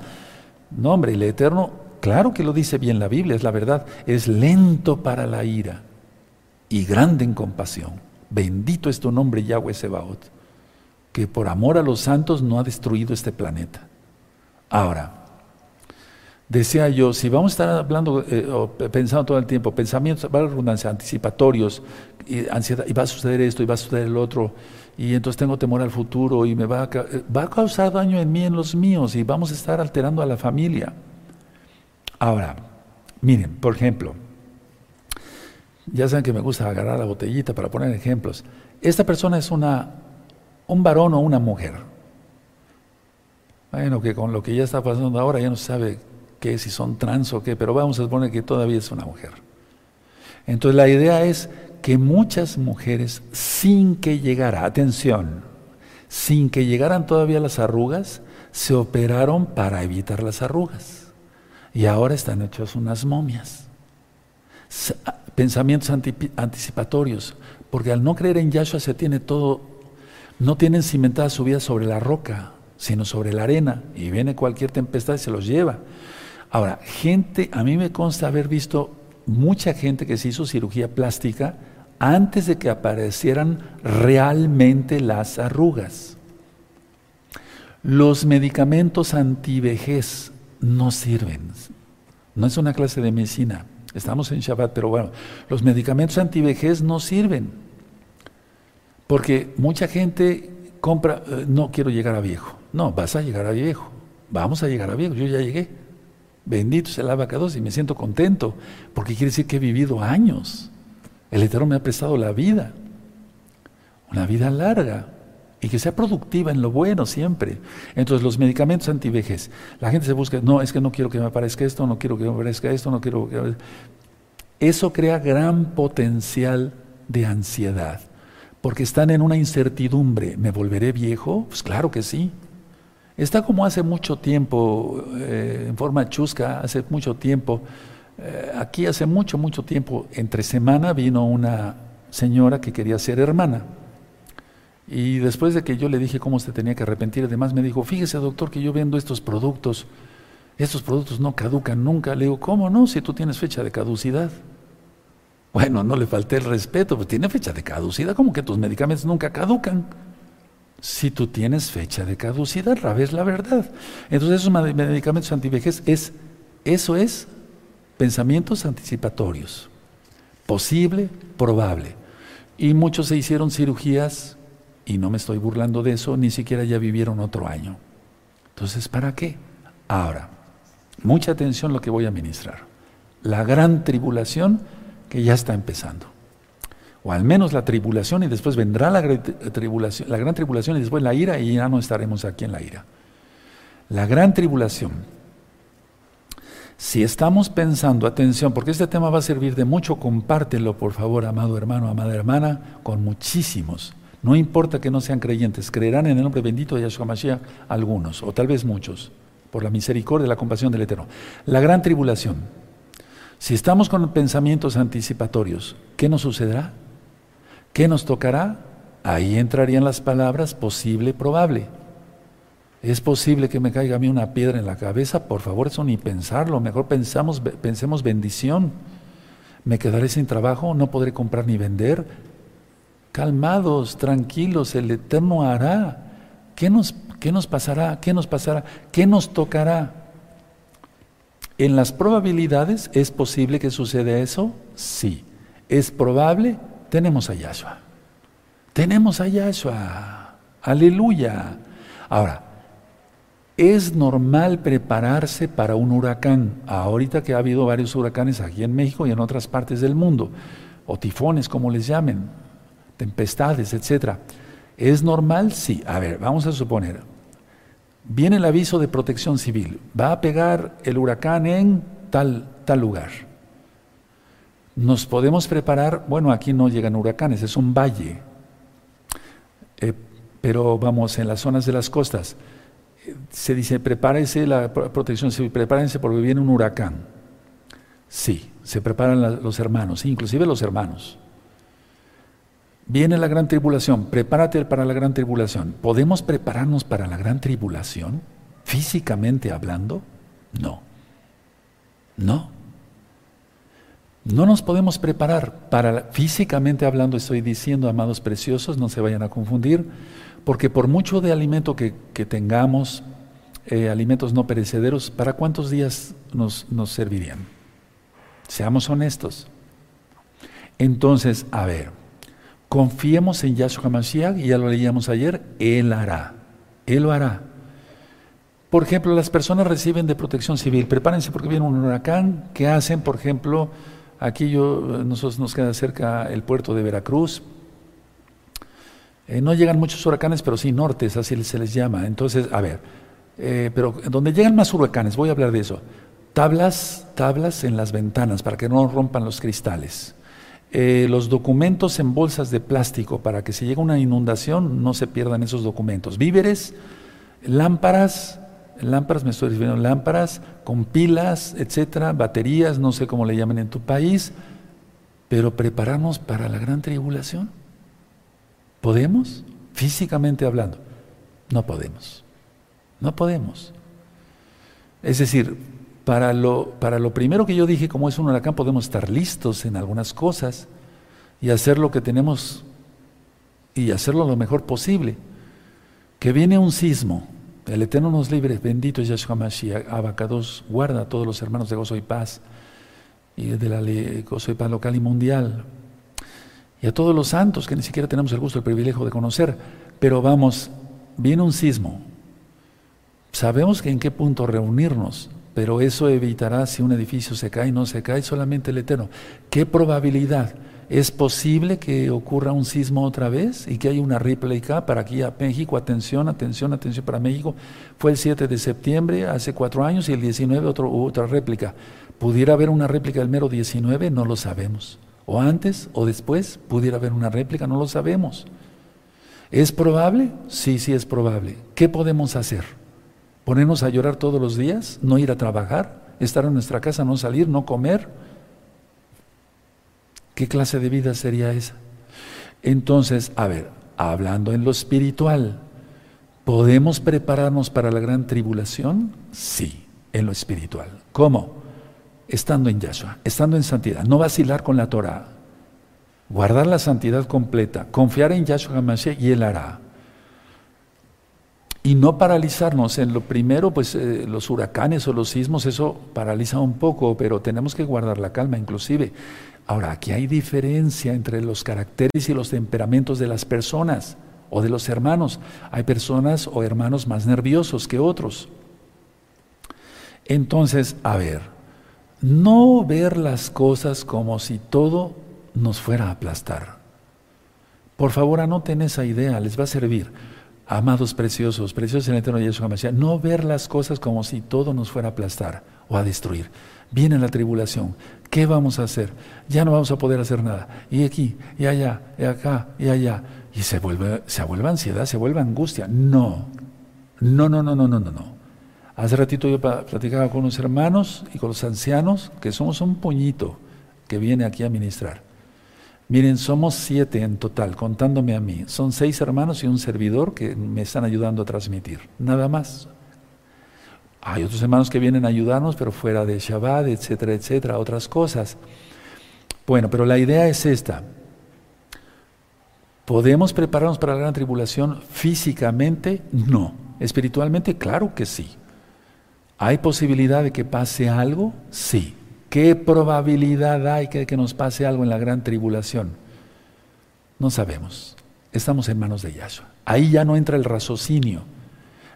no hombre, el Eterno, claro que lo dice bien la Biblia, es la verdad, es lento para la ira y grande en compasión. Bendito es tu nombre, Yahweh Sebaot, que por amor a los santos no ha destruido este planeta. Ahora, Decía yo, si vamos a estar hablando eh, o pensando todo el tiempo, pensamientos, va redundancia, anticipatorios, y ansiedad, y va a suceder esto, y va a suceder lo otro, y entonces tengo temor al futuro, y me va a, eh, va a causar daño en mí, en los míos, y vamos a estar alterando a la familia. Ahora, miren, por ejemplo, ya saben que me gusta agarrar la botellita para poner ejemplos. Esta persona es una, un varón o una mujer. Bueno, que con lo que ya está pasando ahora ya no se sabe qué, si son trans o qué, pero vamos a suponer que todavía es una mujer. Entonces la idea es que muchas mujeres, sin que llegara, atención, sin que llegaran todavía las arrugas, se operaron para evitar las arrugas. Y ahora están hechas unas momias. Pensamientos anticipatorios, porque al no creer en Yahshua se tiene todo, no tienen cimentada su vida sobre la roca, sino sobre la arena, y viene cualquier tempestad y se los lleva. Ahora, gente, a mí me consta haber visto mucha gente que se hizo cirugía plástica antes de que aparecieran realmente las arrugas. Los medicamentos antivejez no sirven. No es una clase de medicina. Estamos en Shabbat, pero bueno, los medicamentos antivejez no sirven. Porque mucha gente compra, eh, no quiero llegar a viejo. No, vas a llegar a viejo. Vamos a llegar a viejo. Yo ya llegué. Bendito sea el abacados y me siento contento, porque quiere decir que he vivido años. El Eterno me ha prestado la vida, una vida larga y que sea productiva en lo bueno siempre. Entonces, los medicamentos antivejez, la gente se busca, no, es que no quiero que me aparezca esto, no quiero que me aparezca esto, no quiero que... Eso crea gran potencial de ansiedad, porque están en una incertidumbre. ¿Me volveré viejo? Pues claro que sí. Está como hace mucho tiempo, eh, en forma chusca, hace mucho tiempo, eh, aquí hace mucho, mucho tiempo, entre semana vino una señora que quería ser hermana. Y después de que yo le dije cómo se tenía que arrepentir, además me dijo, fíjese doctor que yo vendo estos productos, estos productos no caducan nunca. Le digo, ¿cómo no? Si tú tienes fecha de caducidad. Bueno, no le falté el respeto, pues tiene fecha de caducidad, como que tus medicamentos nunca caducan si tú tienes fecha de caducidad, es la verdad. Entonces esos medicamentos antivejez es, eso es pensamientos anticipatorios. Posible, probable. Y muchos se hicieron cirugías, y no me estoy burlando de eso, ni siquiera ya vivieron otro año. Entonces, ¿para qué? Ahora, mucha atención lo que voy a ministrar. La gran tribulación que ya está empezando o al menos la tribulación, y después vendrá la, tribulación, la gran tribulación y después la ira, y ya no estaremos aquí en la ira. La gran tribulación. Si estamos pensando, atención, porque este tema va a servir de mucho, compártelo por favor, amado hermano, amada hermana, con muchísimos. No importa que no sean creyentes, creerán en el nombre bendito de Yahshua Mashiach algunos, o tal vez muchos, por la misericordia y la compasión del Eterno. La gran tribulación. Si estamos con pensamientos anticipatorios, ¿qué nos sucederá? ¿Qué nos tocará? Ahí entrarían las palabras posible, probable. ¿Es posible que me caiga a mí una piedra en la cabeza? Por favor, eso ni pensarlo. Mejor pensamos, pensemos bendición. ¿Me quedaré sin trabajo? ¿No podré comprar ni vender? Calmados, tranquilos, el Eterno hará. ¿Qué nos, qué nos pasará? ¿Qué nos pasará? ¿Qué nos tocará? En las probabilidades, ¿es posible que suceda eso? Sí. ¿Es probable? tenemos a Yahshua. Tenemos a Yahshua. Aleluya. Ahora, es normal prepararse para un huracán. Ahorita que ha habido varios huracanes aquí en México y en otras partes del mundo, o tifones, como les llamen, tempestades, etc. ¿Es normal? Sí. A ver, vamos a suponer. Viene el aviso de protección civil. Va a pegar el huracán en tal, tal lugar. Nos podemos preparar, bueno, aquí no llegan huracanes, es un valle. Eh, pero vamos, en las zonas de las costas, se dice, prepárense la protección civil, prepárense porque viene un huracán. Sí, se preparan los hermanos, inclusive los hermanos. Viene la gran tribulación, prepárate para la gran tribulación. ¿Podemos prepararnos para la gran tribulación? Físicamente hablando, no. No. No nos podemos preparar para, físicamente hablando, estoy diciendo, amados preciosos, no se vayan a confundir, porque por mucho de alimento que, tengamos, eh, alimentos no perecederos, ¿para cuántos días nos, nos servirían? Seamos honestos. Entonces, a ver, confiemos en Yahshua HaMashiach, y ya lo leíamos ayer, Él hará, Él lo hará. Por ejemplo, las personas reciben de protección civil, prepárense porque viene un huracán, ¿qué hacen? Por ejemplo, Aquí yo, nosotros nos queda cerca el puerto de Veracruz. Eh, no llegan muchos huracanes, pero sí nortes, así se les llama. Entonces, a ver, eh, pero donde llegan más huracanes, voy a hablar de eso. Tablas, tablas en las ventanas para que no rompan los cristales. Eh, los documentos en bolsas de plástico para que si llega una inundación no se pierdan esos documentos. Víveres, lámparas, lámparas, me estoy refiriendo lámparas con pilas, etcétera, baterías, no sé cómo le llaman en tu país, pero preparamos para la gran tribulación. ¿Podemos? Físicamente hablando, no podemos. No podemos. Es decir, para lo, para lo primero que yo dije, como es un huracán, podemos estar listos en algunas cosas y hacer lo que tenemos y hacerlo lo mejor posible. Que viene un sismo, el Eterno nos libre, bendito es Yahshua Mashiach, Abacados, guarda a todos los hermanos de Gozo y Paz, y de la Gozo y Paz local y mundial, y a todos los santos que ni siquiera tenemos el gusto, el privilegio de conocer, pero vamos, viene un sismo, sabemos en qué punto reunirnos, pero eso evitará si un edificio se cae, no se cae, solamente el Eterno. ¿Qué probabilidad? ¿Es posible que ocurra un sismo otra vez y que haya una réplica para aquí a México? Atención, atención, atención para México. Fue el 7 de septiembre, hace cuatro años, y el 19 otro, otra réplica. ¿Pudiera haber una réplica del mero 19? No lo sabemos. O antes o después pudiera haber una réplica, no lo sabemos. ¿Es probable? Sí, sí es probable. ¿Qué podemos hacer? ¿Ponernos a llorar todos los días? ¿No ir a trabajar? ¿Estar en nuestra casa? ¿No salir? ¿No comer? ¿Qué clase de vida sería esa? Entonces, a ver, hablando en lo espiritual, ¿podemos prepararnos para la gran tribulación? Sí, en lo espiritual. ¿Cómo? Estando en Yahshua, estando en santidad, no vacilar con la Torah, guardar la santidad completa, confiar en Yahshua HaMashiach y Él hará. Y no paralizarnos en lo primero, pues eh, los huracanes o los sismos, eso paraliza un poco, pero tenemos que guardar la calma inclusive. Ahora, aquí hay diferencia entre los caracteres y los temperamentos de las personas o de los hermanos. Hay personas o hermanos más nerviosos que otros. Entonces, a ver, no ver las cosas como si todo nos fuera a aplastar. Por favor, anoten esa idea, les va a servir. Amados preciosos, preciosos en el eterno Yeshua Mashiach, no ver las cosas como si todo nos fuera a aplastar o a destruir. Viene la tribulación, ¿Qué vamos a hacer? Ya no vamos a poder hacer nada. Y aquí, y allá, y acá, y allá. Y se vuelve, se vuelve ansiedad, se vuelve angustia. No, no, no, no, no, no, no. Hace ratito yo platicaba con unos hermanos y con los ancianos que somos un puñito que viene aquí a ministrar. Miren, somos siete en total, contándome a mí. Son seis hermanos y un servidor que me están ayudando a transmitir. Nada más. Hay otros hermanos que vienen a ayudarnos, pero fuera de Shabbat, etcétera, etcétera, otras cosas. Bueno, pero la idea es esta. ¿Podemos prepararnos para la gran tribulación físicamente? No. Espiritualmente, claro que sí. ¿Hay posibilidad de que pase algo? Sí. ¿Qué probabilidad hay que nos pase algo en la gran tribulación? No sabemos. estamos en manos de Yahshua. Ahí ya no entra el raciocinio.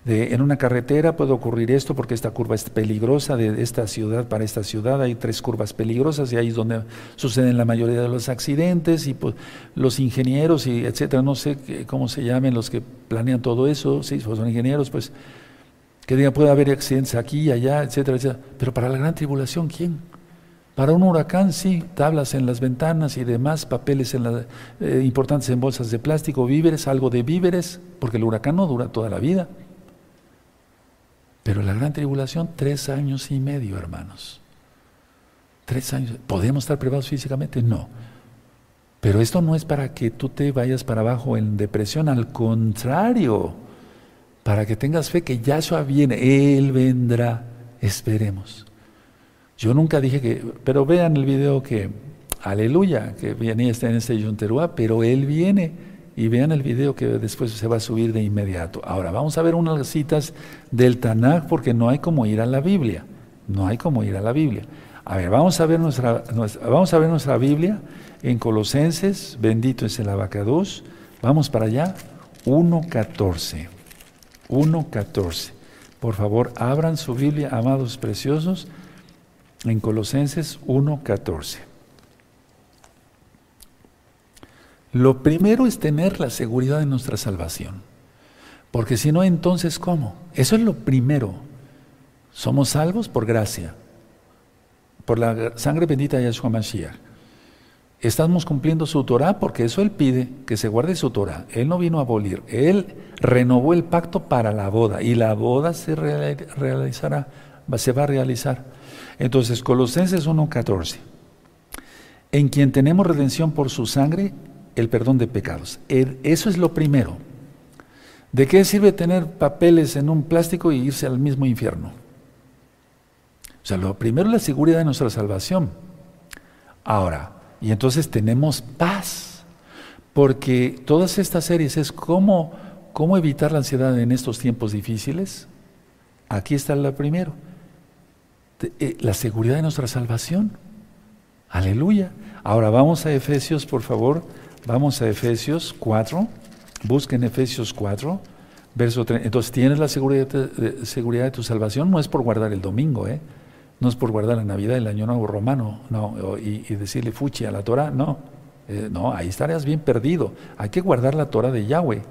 En una carretera puede ocurrir esto porque esta curva es peligrosa de esta ciudad para esta ciudad. Hay tres curvas peligrosas y ahí es donde suceden la mayoría de los accidentes y pues, los ingenieros y etcétera, no sé cómo se llamen los que planean todo eso, sí, pues son ingenieros, pues que digan puede haber accidentes aquí, y allá, etcétera, etcétera. Pero para la gran tribulación, ¿quién? Para un huracán, sí, tablas en las ventanas y demás, papeles en la, eh, importantes en bolsas de plástico, víveres, algo de víveres, porque el huracán no dura toda la vida. Pero la gran tribulación, tres años y medio, hermanos. Tres años. ¿Podemos estar privados físicamente? No. Pero esto no es para que tú te vayas para abajo en depresión, al contrario, para que tengas fe que Yahshua viene, Él vendrá, esperemos. Yo nunca dije que, pero vean el video que, aleluya, que venía está en este Yunterúa, pero Él viene. Y vean el video que después se va a subir de inmediato. Ahora, vamos a ver unas citas del Tanakh porque no hay como ir a la Biblia. No hay como ir a la Biblia. A ver, vamos a ver nuestra, vamos a ver nuestra Biblia en Colosenses, bendito es el abacados. Vamos para allá, 1.14. 1.14. Por favor, abran su Biblia, amados preciosos en Colosenses 1.14. Lo primero es tener la seguridad de nuestra salvación. Porque si no, entonces, ¿cómo? Eso es lo primero. Somos salvos por gracia, por la sangre bendita de Yahshua Mashiach. Estamos cumpliendo su Torah porque eso Él pide, que se guarde su Torah. Él no vino a abolir, Él renovó el pacto para la boda y la boda se realizará, se va a realizar. Entonces, Colosenses 1.14. En quien tenemos redención por su sangre, el perdón de pecados. Eso es lo primero. ¿De qué sirve tener papeles en un plástico y irse al mismo infierno? O sea, lo primero es la seguridad de nuestra salvación. Ahora, y entonces tenemos paz, porque todas estas series es cómo, cómo evitar la ansiedad en estos tiempos difíciles. Aquí está la primero. Eh, la seguridad de nuestra salvación. Aleluya. Ahora vamos a Efesios, por favor. Vamos a Efesios 4. Busquen Efesios 4, verso 3. Entonces, ¿tienes la seguridad de, seguridad de tu salvación? No es por guardar el domingo, ¿eh? No es por guardar la Navidad, el Año Nuevo Romano, no, y, decirle fuchi a la Torah, no. Eh, no, ahí estarías bien perdido. Hay que guardar la Torah de Yahweh.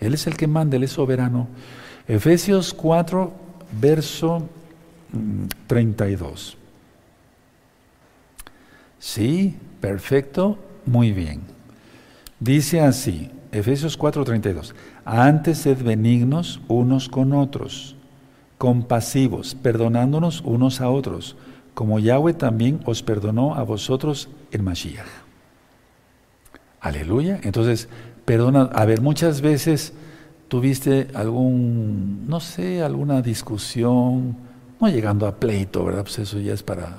Él es el que manda, Él es soberano. Efesios 4, verso 32. Sí, perfecto, muy bien. Dice así, Efesios 4:32, antes sed benignos unos con otros, compasivos, perdonándonos unos a otros, como Yahweh también os perdonó a vosotros en Mashiach. Aleluya. Entonces, perdona, a ver, muchas veces tuviste algún, no sé, alguna discusión, no llegando a pleito, ¿verdad? Pues eso ya es para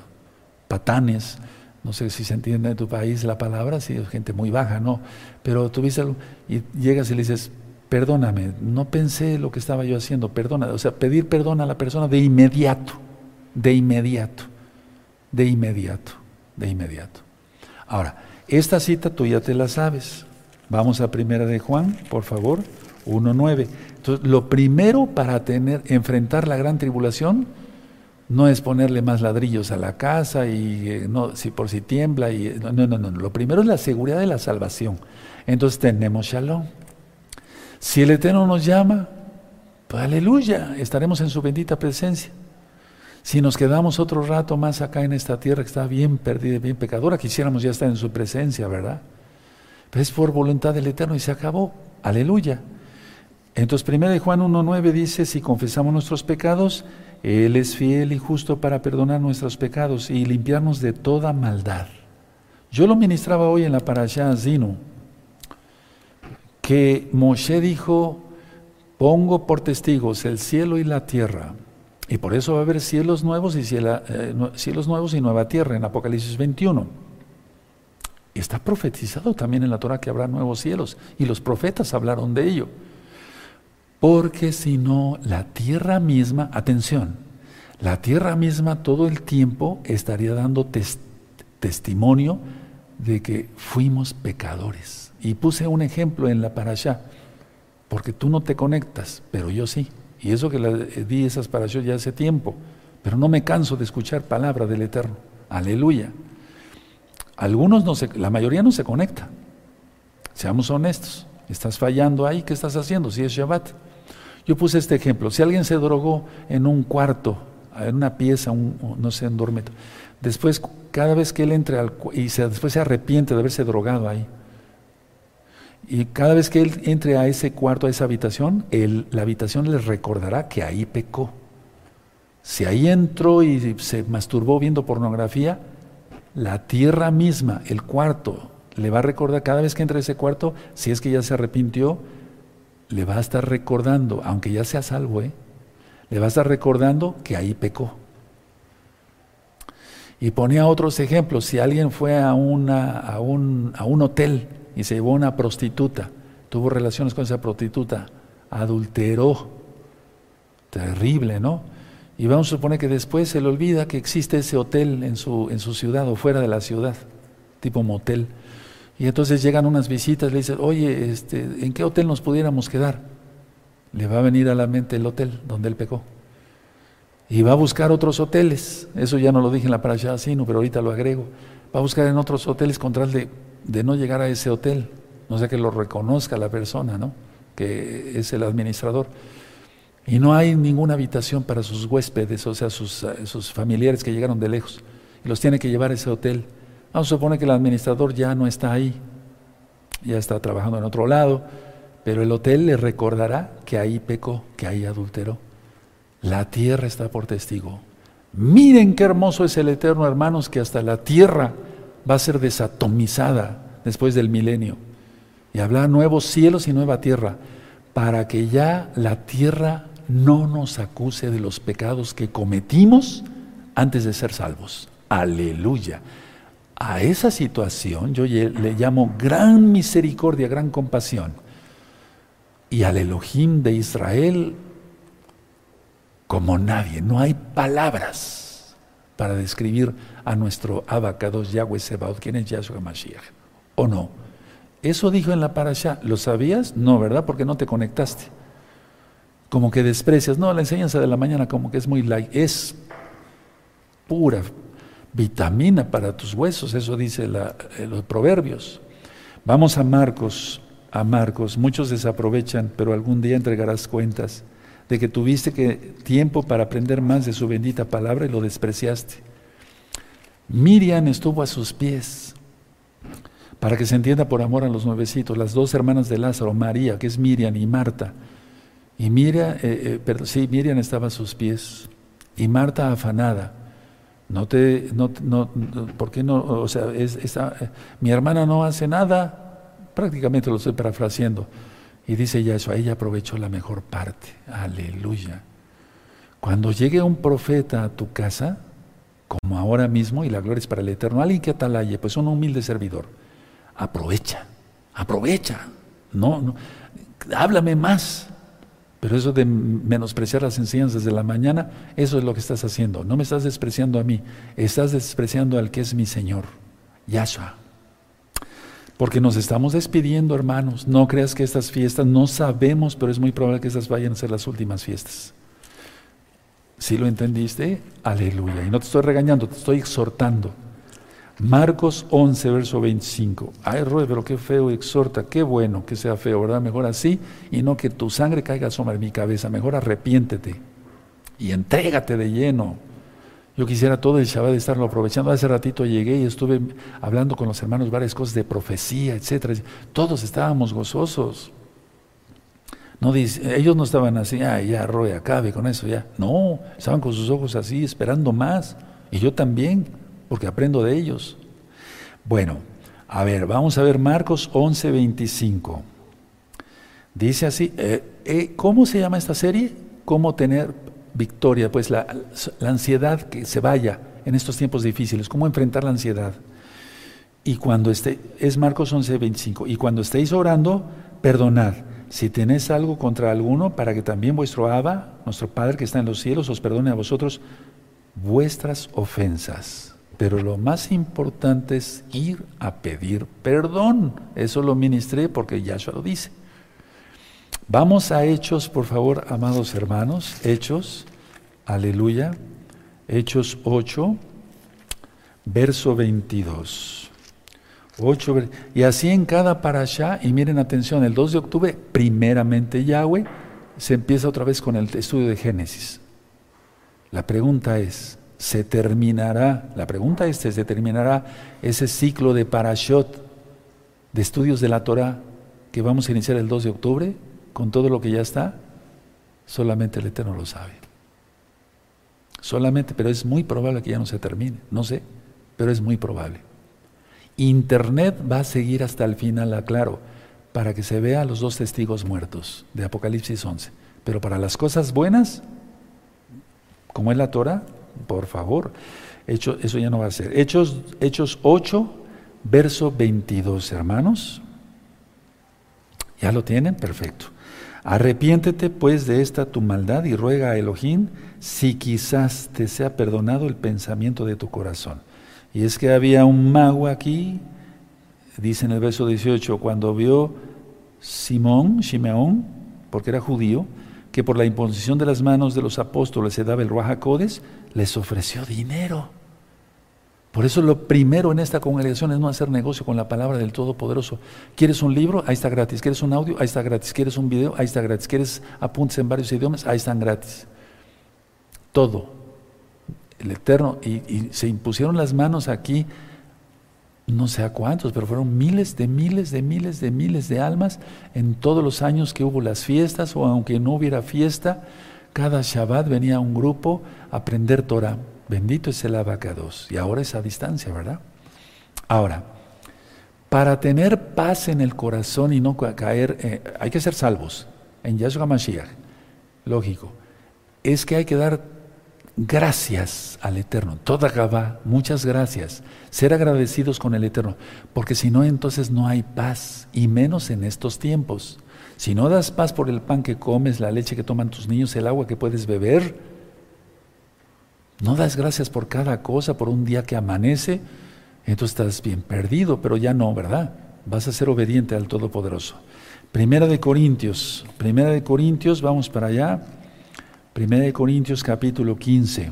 patanes. No sé si se entiende en tu país la palabra, si es gente muy baja, no. Pero tú algo y llegas y le dices, perdóname, no pensé lo que estaba yo haciendo, perdona. O sea, pedir perdón a la persona de inmediato, de inmediato, de inmediato, de inmediato. Ahora, esta cita tú ya te la sabes. Vamos a primera de Juan, por favor, 1.9. Entonces, lo primero para tener, enfrentar la gran tribulación no es ponerle más ladrillos a la casa y eh, no, si por si tiembla y no, no, no, no. Lo primero es la seguridad de la salvación. Entonces tenemos shalom. Si el Eterno nos llama, pues aleluya, estaremos en su bendita presencia. Si nos quedamos otro rato más acá en esta tierra que está bien perdida, bien pecadora, quisiéramos ya estar en su presencia, ¿verdad? Pero es por voluntad del Eterno y se acabó. Aleluya. Entonces, 1 Juan 1.9 dice, si confesamos nuestros pecados, él es fiel y justo para perdonar nuestros pecados y limpiarnos de toda maldad. Yo lo ministraba hoy en la parasha Zinu, que Moshe dijo, pongo por testigos el cielo y la tierra, y por eso va a haber cielos nuevos y eh, cielos nuevos y nueva tierra en Apocalipsis 21. Está profetizado también en la Torah que habrá nuevos cielos, y los profetas hablaron de ello. Porque si no, la tierra misma, atención, la tierra misma todo el tiempo estaría dando testimonio de que fuimos pecadores. Y puse un ejemplo en la parasha, porque tú no te conectas, pero yo sí. Y eso que le di esas parashot ya hace tiempo, pero no me canso de escuchar palabra del Eterno. Aleluya. Algunos no se, la mayoría no se conecta. Seamos honestos. Estás fallando ahí, ¿qué estás haciendo? Si es Shabbat. Yo puse este ejemplo. Si alguien se drogó en un cuarto, en una pieza, no sé, en dormitorio, después, cada vez que él entre al y después se arrepiente de haberse drogado ahí, y cada vez que él entre a ese cuarto, a esa habitación, la habitación le recordará que ahí pecó. Si ahí entró y se masturbó viendo pornografía, la tierra misma, el cuarto, le va a recordar cada vez que entre a ese cuarto, si es que ya se arrepintió, le va a estar recordando, aunque ya sea salvo, ¿eh? le va a estar recordando que ahí pecó. Y ponía otros ejemplos, si alguien fue a, una, a, un, a un hotel y se llevó una prostituta, tuvo relaciones con esa prostituta, adulteró, terrible, ¿no? Y vamos a suponer que después se le olvida que existe ese hotel en su, en su ciudad o fuera de la ciudad, tipo motel. Y entonces llegan unas visitas, le dicen, oye, este, ¿en qué hotel nos pudiéramos quedar? Le va a venir a la mente el hotel donde él pecó. Y va a buscar otros hoteles. Eso ya no lo dije en la parasha sino, pero ahorita lo agrego. Va a buscar en otros hoteles con tal de, de no llegar a ese hotel. No sé que lo reconozca la persona, ¿no? Que es el administrador. Y no hay ninguna habitación para sus huéspedes, o sea, sus, sus familiares que llegaron de lejos. Y los tiene que llevar a ese hotel. Vamos a suponer que el administrador ya no está ahí, ya está trabajando en otro lado, pero el hotel le recordará que ahí pecó, que ahí adulteró. La tierra está por testigo. Miren qué hermoso es el Eterno, hermanos, que hasta la tierra va a ser desatomizada después del milenio. Y habrá nuevos cielos y nueva tierra, para que ya la tierra no nos acuse de los pecados que cometimos antes de ser salvos. Aleluya. A esa situación yo le llamo gran misericordia, gran compasión. Y al Elohim de Israel como nadie. No hay palabras para describir a nuestro abacados Yahweh Sebaot, quien es Yahshua Mashiach. ¿O no? Eso dijo en la parasha. ¿Lo sabías? No, ¿verdad? Porque no te conectaste. Como que desprecias. No, la enseñanza de la mañana como que es muy light. Es pura, vitamina para tus huesos, eso dice eh, los proverbios. Vamos a Marcos, a Marcos, muchos desaprovechan, pero algún día entregarás cuentas de que tuviste que, tiempo para aprender más de su bendita palabra y lo despreciaste. Miriam estuvo a sus pies, para que se entienda por amor a los nuevecitos, las dos hermanas de Lázaro, María, que es Miriam, y Marta. Y eh, eh, sí, Miriam estaba a sus pies, y Marta afanada. No te, no, no, ¿por qué no? O sea, es, mi hermana no hace nada, prácticamente lo estoy parafraseando. Y dice ya eso, ella aprovechó la mejor parte. Aleluya. Cuando llegue un profeta a tu casa, como ahora mismo, y la gloria es para el Eterno, alguien que atalaye, pues un humilde servidor, aprovecha, aprovecha. No, no, háblame más. Pero eso de menospreciar las enseñanzas de la mañana, eso es lo que estás haciendo. No me estás despreciando a mí, estás despreciando al que es mi Señor, Yahshua. Porque nos estamos despidiendo, hermanos. No creas que estas fiestas, no sabemos, pero es muy probable que estas vayan a ser las últimas fiestas. Si lo entendiste, aleluya. Y no te estoy regañando, te estoy exhortando. Marcos 11, verso 25. Ay, Roy, pero qué feo exhorta, qué bueno que sea feo, ¿verdad? Mejor así y no que tu sangre caiga sobre mi cabeza. Mejor arrepiéntete y entrégate de lleno. Yo quisiera todo el Shabbat estarlo aprovechando. Hace ratito llegué y estuve hablando con los hermanos varias cosas de profecía, etcétera. Todos estábamos gozosos. No ellos no estaban así, ah, ya, Roy, acabe con eso, ya. No, estaban con sus ojos así, esperando más. Y yo también porque aprendo de ellos. Bueno, a ver, vamos a ver Marcos 11, 25. Dice así, eh, eh, ¿cómo se llama esta serie? ¿Cómo tener victoria? Pues la, ansiedad que se vaya en estos tiempos difíciles, cómo enfrentar la ansiedad. Y cuando esté, es Marcos 11, 25, y cuando estéis orando, perdonad si tenéis algo contra alguno, para que también vuestro Abba, nuestro Padre que está en los cielos, os perdone a vosotros vuestras ofensas pero lo más importante es ir a pedir perdón. Eso lo ministré porque Yahshua lo dice. Vamos a Hechos, por favor, amados hermanos. Hechos, aleluya. Hechos 8, verso 22. 8, y así en cada parasha, y miren atención, el 2 de octubre, primeramente Yahweh, se empieza otra vez con el estudio de Génesis. La pregunta es, ¿se terminará, la pregunta es, ¿se terminará ese ciclo de parashot, de estudios de la Torah, que vamos a iniciar el 2 de octubre, con todo lo que ya está? Solamente el Eterno lo sabe. Solamente, pero es muy probable que ya no se termine, no sé, pero es muy probable. Internet va a seguir hasta el final, aclaro, para que se vea los dos testigos muertos de Apocalipsis 11. Pero para las cosas buenas, como es la Torah, por favor, Hecho, eso ya no va a ser. Hechos, Hechos 8, verso 22, hermanos. ¿Ya lo tienen? Perfecto. Arrepiéntete pues de esta tu maldad y ruega a Elohim si quizás te sea perdonado el pensamiento de tu corazón. Y es que había un mago aquí, dice en el verso 18, cuando vio Simón, Shimeón, porque era judío, que por la imposición de las manos de los apóstoles se daba el Ruajacodes, les ofreció dinero. Por eso lo primero en esta congregación es no hacer negocio con la palabra del Todopoderoso. ¿Quieres un libro? Ahí está gratis. ¿Quieres un audio? Ahí está gratis. ¿Quieres un video? Ahí está gratis. ¿Quieres apuntes en varios idiomas? Ahí están gratis. Todo. El Eterno. Y, y se impusieron las manos aquí no sé a cuántos, pero fueron miles de miles de miles de miles de almas en todos los años que hubo las fiestas o aunque no hubiera fiesta, cada Shabbat venía un grupo a aprender Torah. Bendito es el abacados. Y ahora es a distancia, ¿verdad? Ahora, para tener paz en el corazón y no caer, eh, hay que ser salvos en Yahshua Mashiach, lógico. Es que hay que dar gracias al Eterno. Toda Gabá, muchas gracias. Ser agradecidos con el Eterno, porque si no, entonces no hay paz, y menos en estos tiempos. Si no das paz por el pan que comes, la leche que toman tus niños, el agua que puedes beber, no das gracias por cada cosa, por un día que amanece, entonces estás bien perdido, pero ya no, ¿verdad? Vas a ser obediente al Todopoderoso. Primera de Corintios, Primera de Corintios, vamos para allá. Primera de Corintios capítulo 15.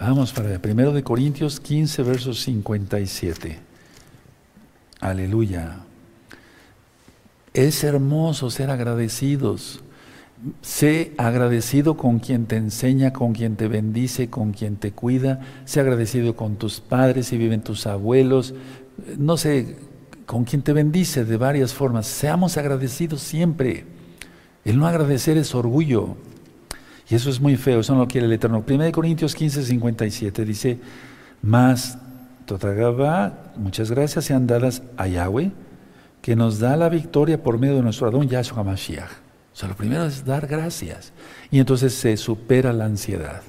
Vamos para allá. Primero de Corintios 15, versos 57. Aleluya. Es hermoso ser agradecidos. Sé agradecido con quien te enseña, con quien te bendice, con quien te cuida. Sé agradecido con tus padres, si viven tus abuelos. No sé, con quien te bendice de varias formas. Seamos agradecidos siempre. El no agradecer es orgullo. Y eso es muy feo, eso no lo quiere el Eterno. 1 Corintios 15, 57 dice, más Totagaba, muchas gracias sean dadas a Yahweh, que nos da la victoria por medio de nuestro Adón Yahshua Mashiach. O sea, lo primero es dar gracias. Y entonces se supera la ansiedad.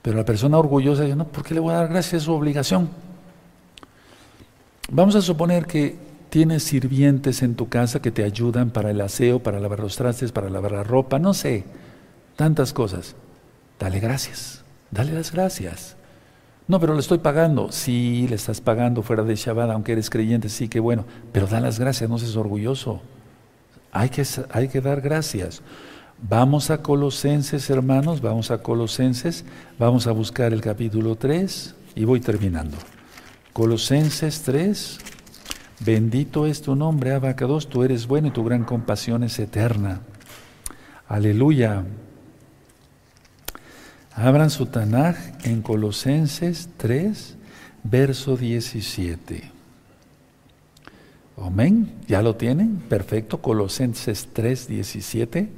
Pero la persona orgullosa dice, no, ¿por qué le voy a dar gracias? Es su obligación. Vamos a suponer que Tienes sirvientes en tu casa que te ayudan para el aseo, para lavar los trastes, para lavar la ropa, no sé, tantas cosas. Dale gracias, dale las gracias. No, pero le estoy pagando. Sí, le estás pagando fuera de Shabbat, aunque eres creyente, sí, que bueno. Pero da las gracias, no seas orgulloso. Hay que, hay que dar gracias. Vamos a Colosenses, hermanos, vamos a Colosenses, vamos a buscar el capítulo 3 y voy terminando. Colosenses 3. Bendito es tu nombre, Abacados, tú eres bueno y tu gran compasión es eterna. Aleluya. Abran su Tanaj en Colosenses 3, verso 17. Amén. ¿Ya lo tienen? Perfecto. Colosenses 3, 17.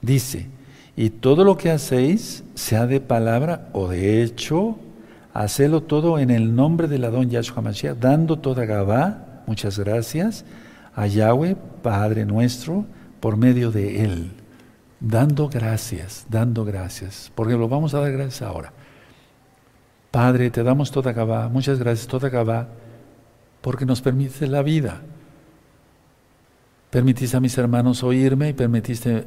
Dice, y todo lo que hacéis, sea de palabra o de hecho, hacelo todo en el nombre de la don Yahshua Mashiach, dando toda Gabá muchas gracias a Yahweh, Padre nuestro, por medio de Él, dando gracias, dando gracias, porque lo vamos a dar gracias ahora. Padre, te damos toda Gabá, muchas gracias, toda Gabá, porque nos permite la vida. Permitiste a mis hermanos oírme y permitiste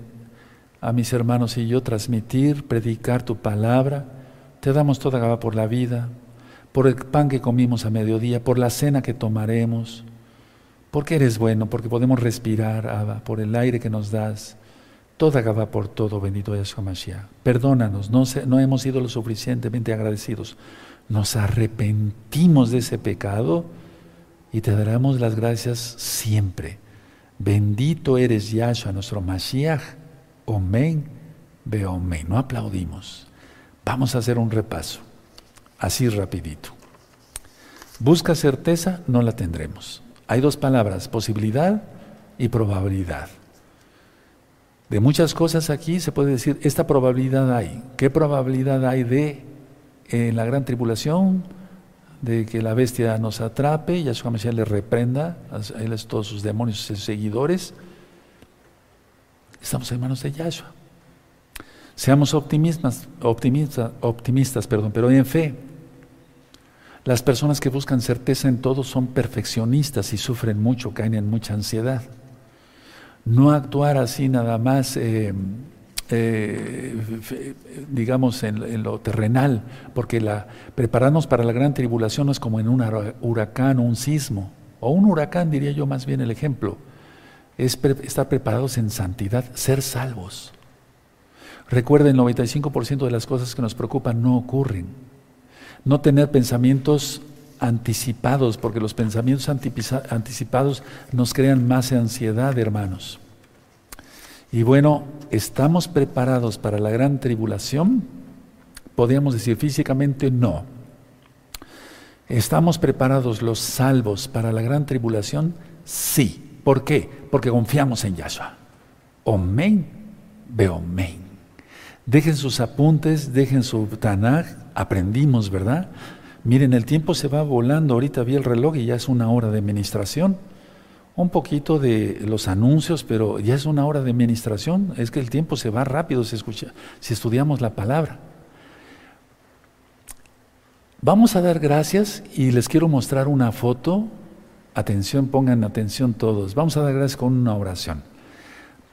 a mis hermanos y yo transmitir, predicar tu palabra. Te damos toda Gabá por la vida, por el pan que comimos a mediodía, por la cena que tomaremos, porque eres bueno, porque podemos respirar, por el aire que nos das. Toda Gabá por todo, bendito Yahshua Mashiach. Perdónanos, no, hemos sido lo suficientemente agradecidos. Nos arrepentimos de ese pecado y te daremos las gracias siempre. Bendito eres Yahshua, nuestro Mashiach. Omen, omen. No aplaudimos. Vamos a hacer un repaso, así rapidito. Busca certeza, no la tendremos. Hay dos palabras, posibilidad y probabilidad. De muchas cosas aquí se puede decir, esta probabilidad hay. ¿Qué probabilidad hay de en la gran tribulación? de que la bestia nos atrape, y Yahshua Mashiach le reprenda, a él todos sus demonios y sus seguidores. Estamos en manos de Yahshua. Seamos optimistas, optimistas, optimistas perdón, pero en fe. Las personas que buscan certeza en todo son perfeccionistas y sufren mucho, caen en mucha ansiedad. No actuar así nada más eh, eh, digamos, en, lo terrenal, porque la, prepararnos para la gran tribulación no es como en un huracán o un sismo, o un huracán diría yo más bien el ejemplo, es estar preparados en santidad, ser salvos. Recuerden, el 95% de las cosas que nos preocupan no ocurren. No tener pensamientos anticipados, porque los pensamientos anticipados nos crean más ansiedad, hermanos. Y bueno, ¿estamos preparados para la gran tribulación? Podríamos decir físicamente no. ¿Estamos preparados los salvos para la gran tribulación? Sí. ¿Por qué? Porque confiamos en Yahshua. Omen, beomen. Dejen sus apuntes, dejen su Tanaj, aprendimos, ¿verdad? Miren, el tiempo se va volando, ahorita vi el reloj y ya es una hora de administración un poquito de los anuncios, pero ya es una hora de administración. Es que el tiempo se va rápido si, escucha, si estudiamos la palabra. Vamos a dar gracias y les quiero mostrar una foto. Atención, pongan atención todos. Vamos a dar gracias con una oración.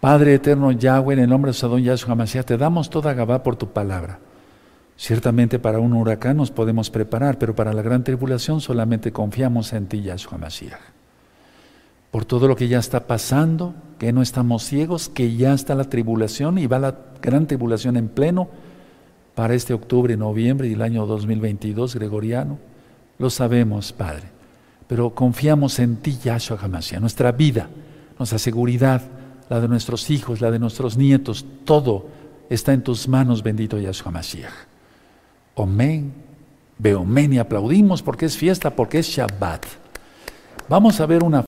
Padre eterno Yahweh, en el nombre de Sadón Yahshua Mashiach, te damos toda Gabá por tu palabra. Ciertamente para un huracán nos podemos preparar, pero para la gran tribulación solamente confiamos en ti, Yahshua Mashiach por todo lo que ya está pasando, que no estamos ciegos, que ya está la tribulación y va la gran tribulación en pleno para este octubre, noviembre y el año 2022 gregoriano. Lo sabemos, Padre, pero confiamos en ti, Yahshua Hamashiach, nuestra vida, nuestra seguridad, la de nuestros hijos, la de nuestros nietos, todo está en tus manos, bendito Yahshua Hamashiach. Amén. Veomen y aplaudimos porque es fiesta, porque es Shabbat. Vamos a ver una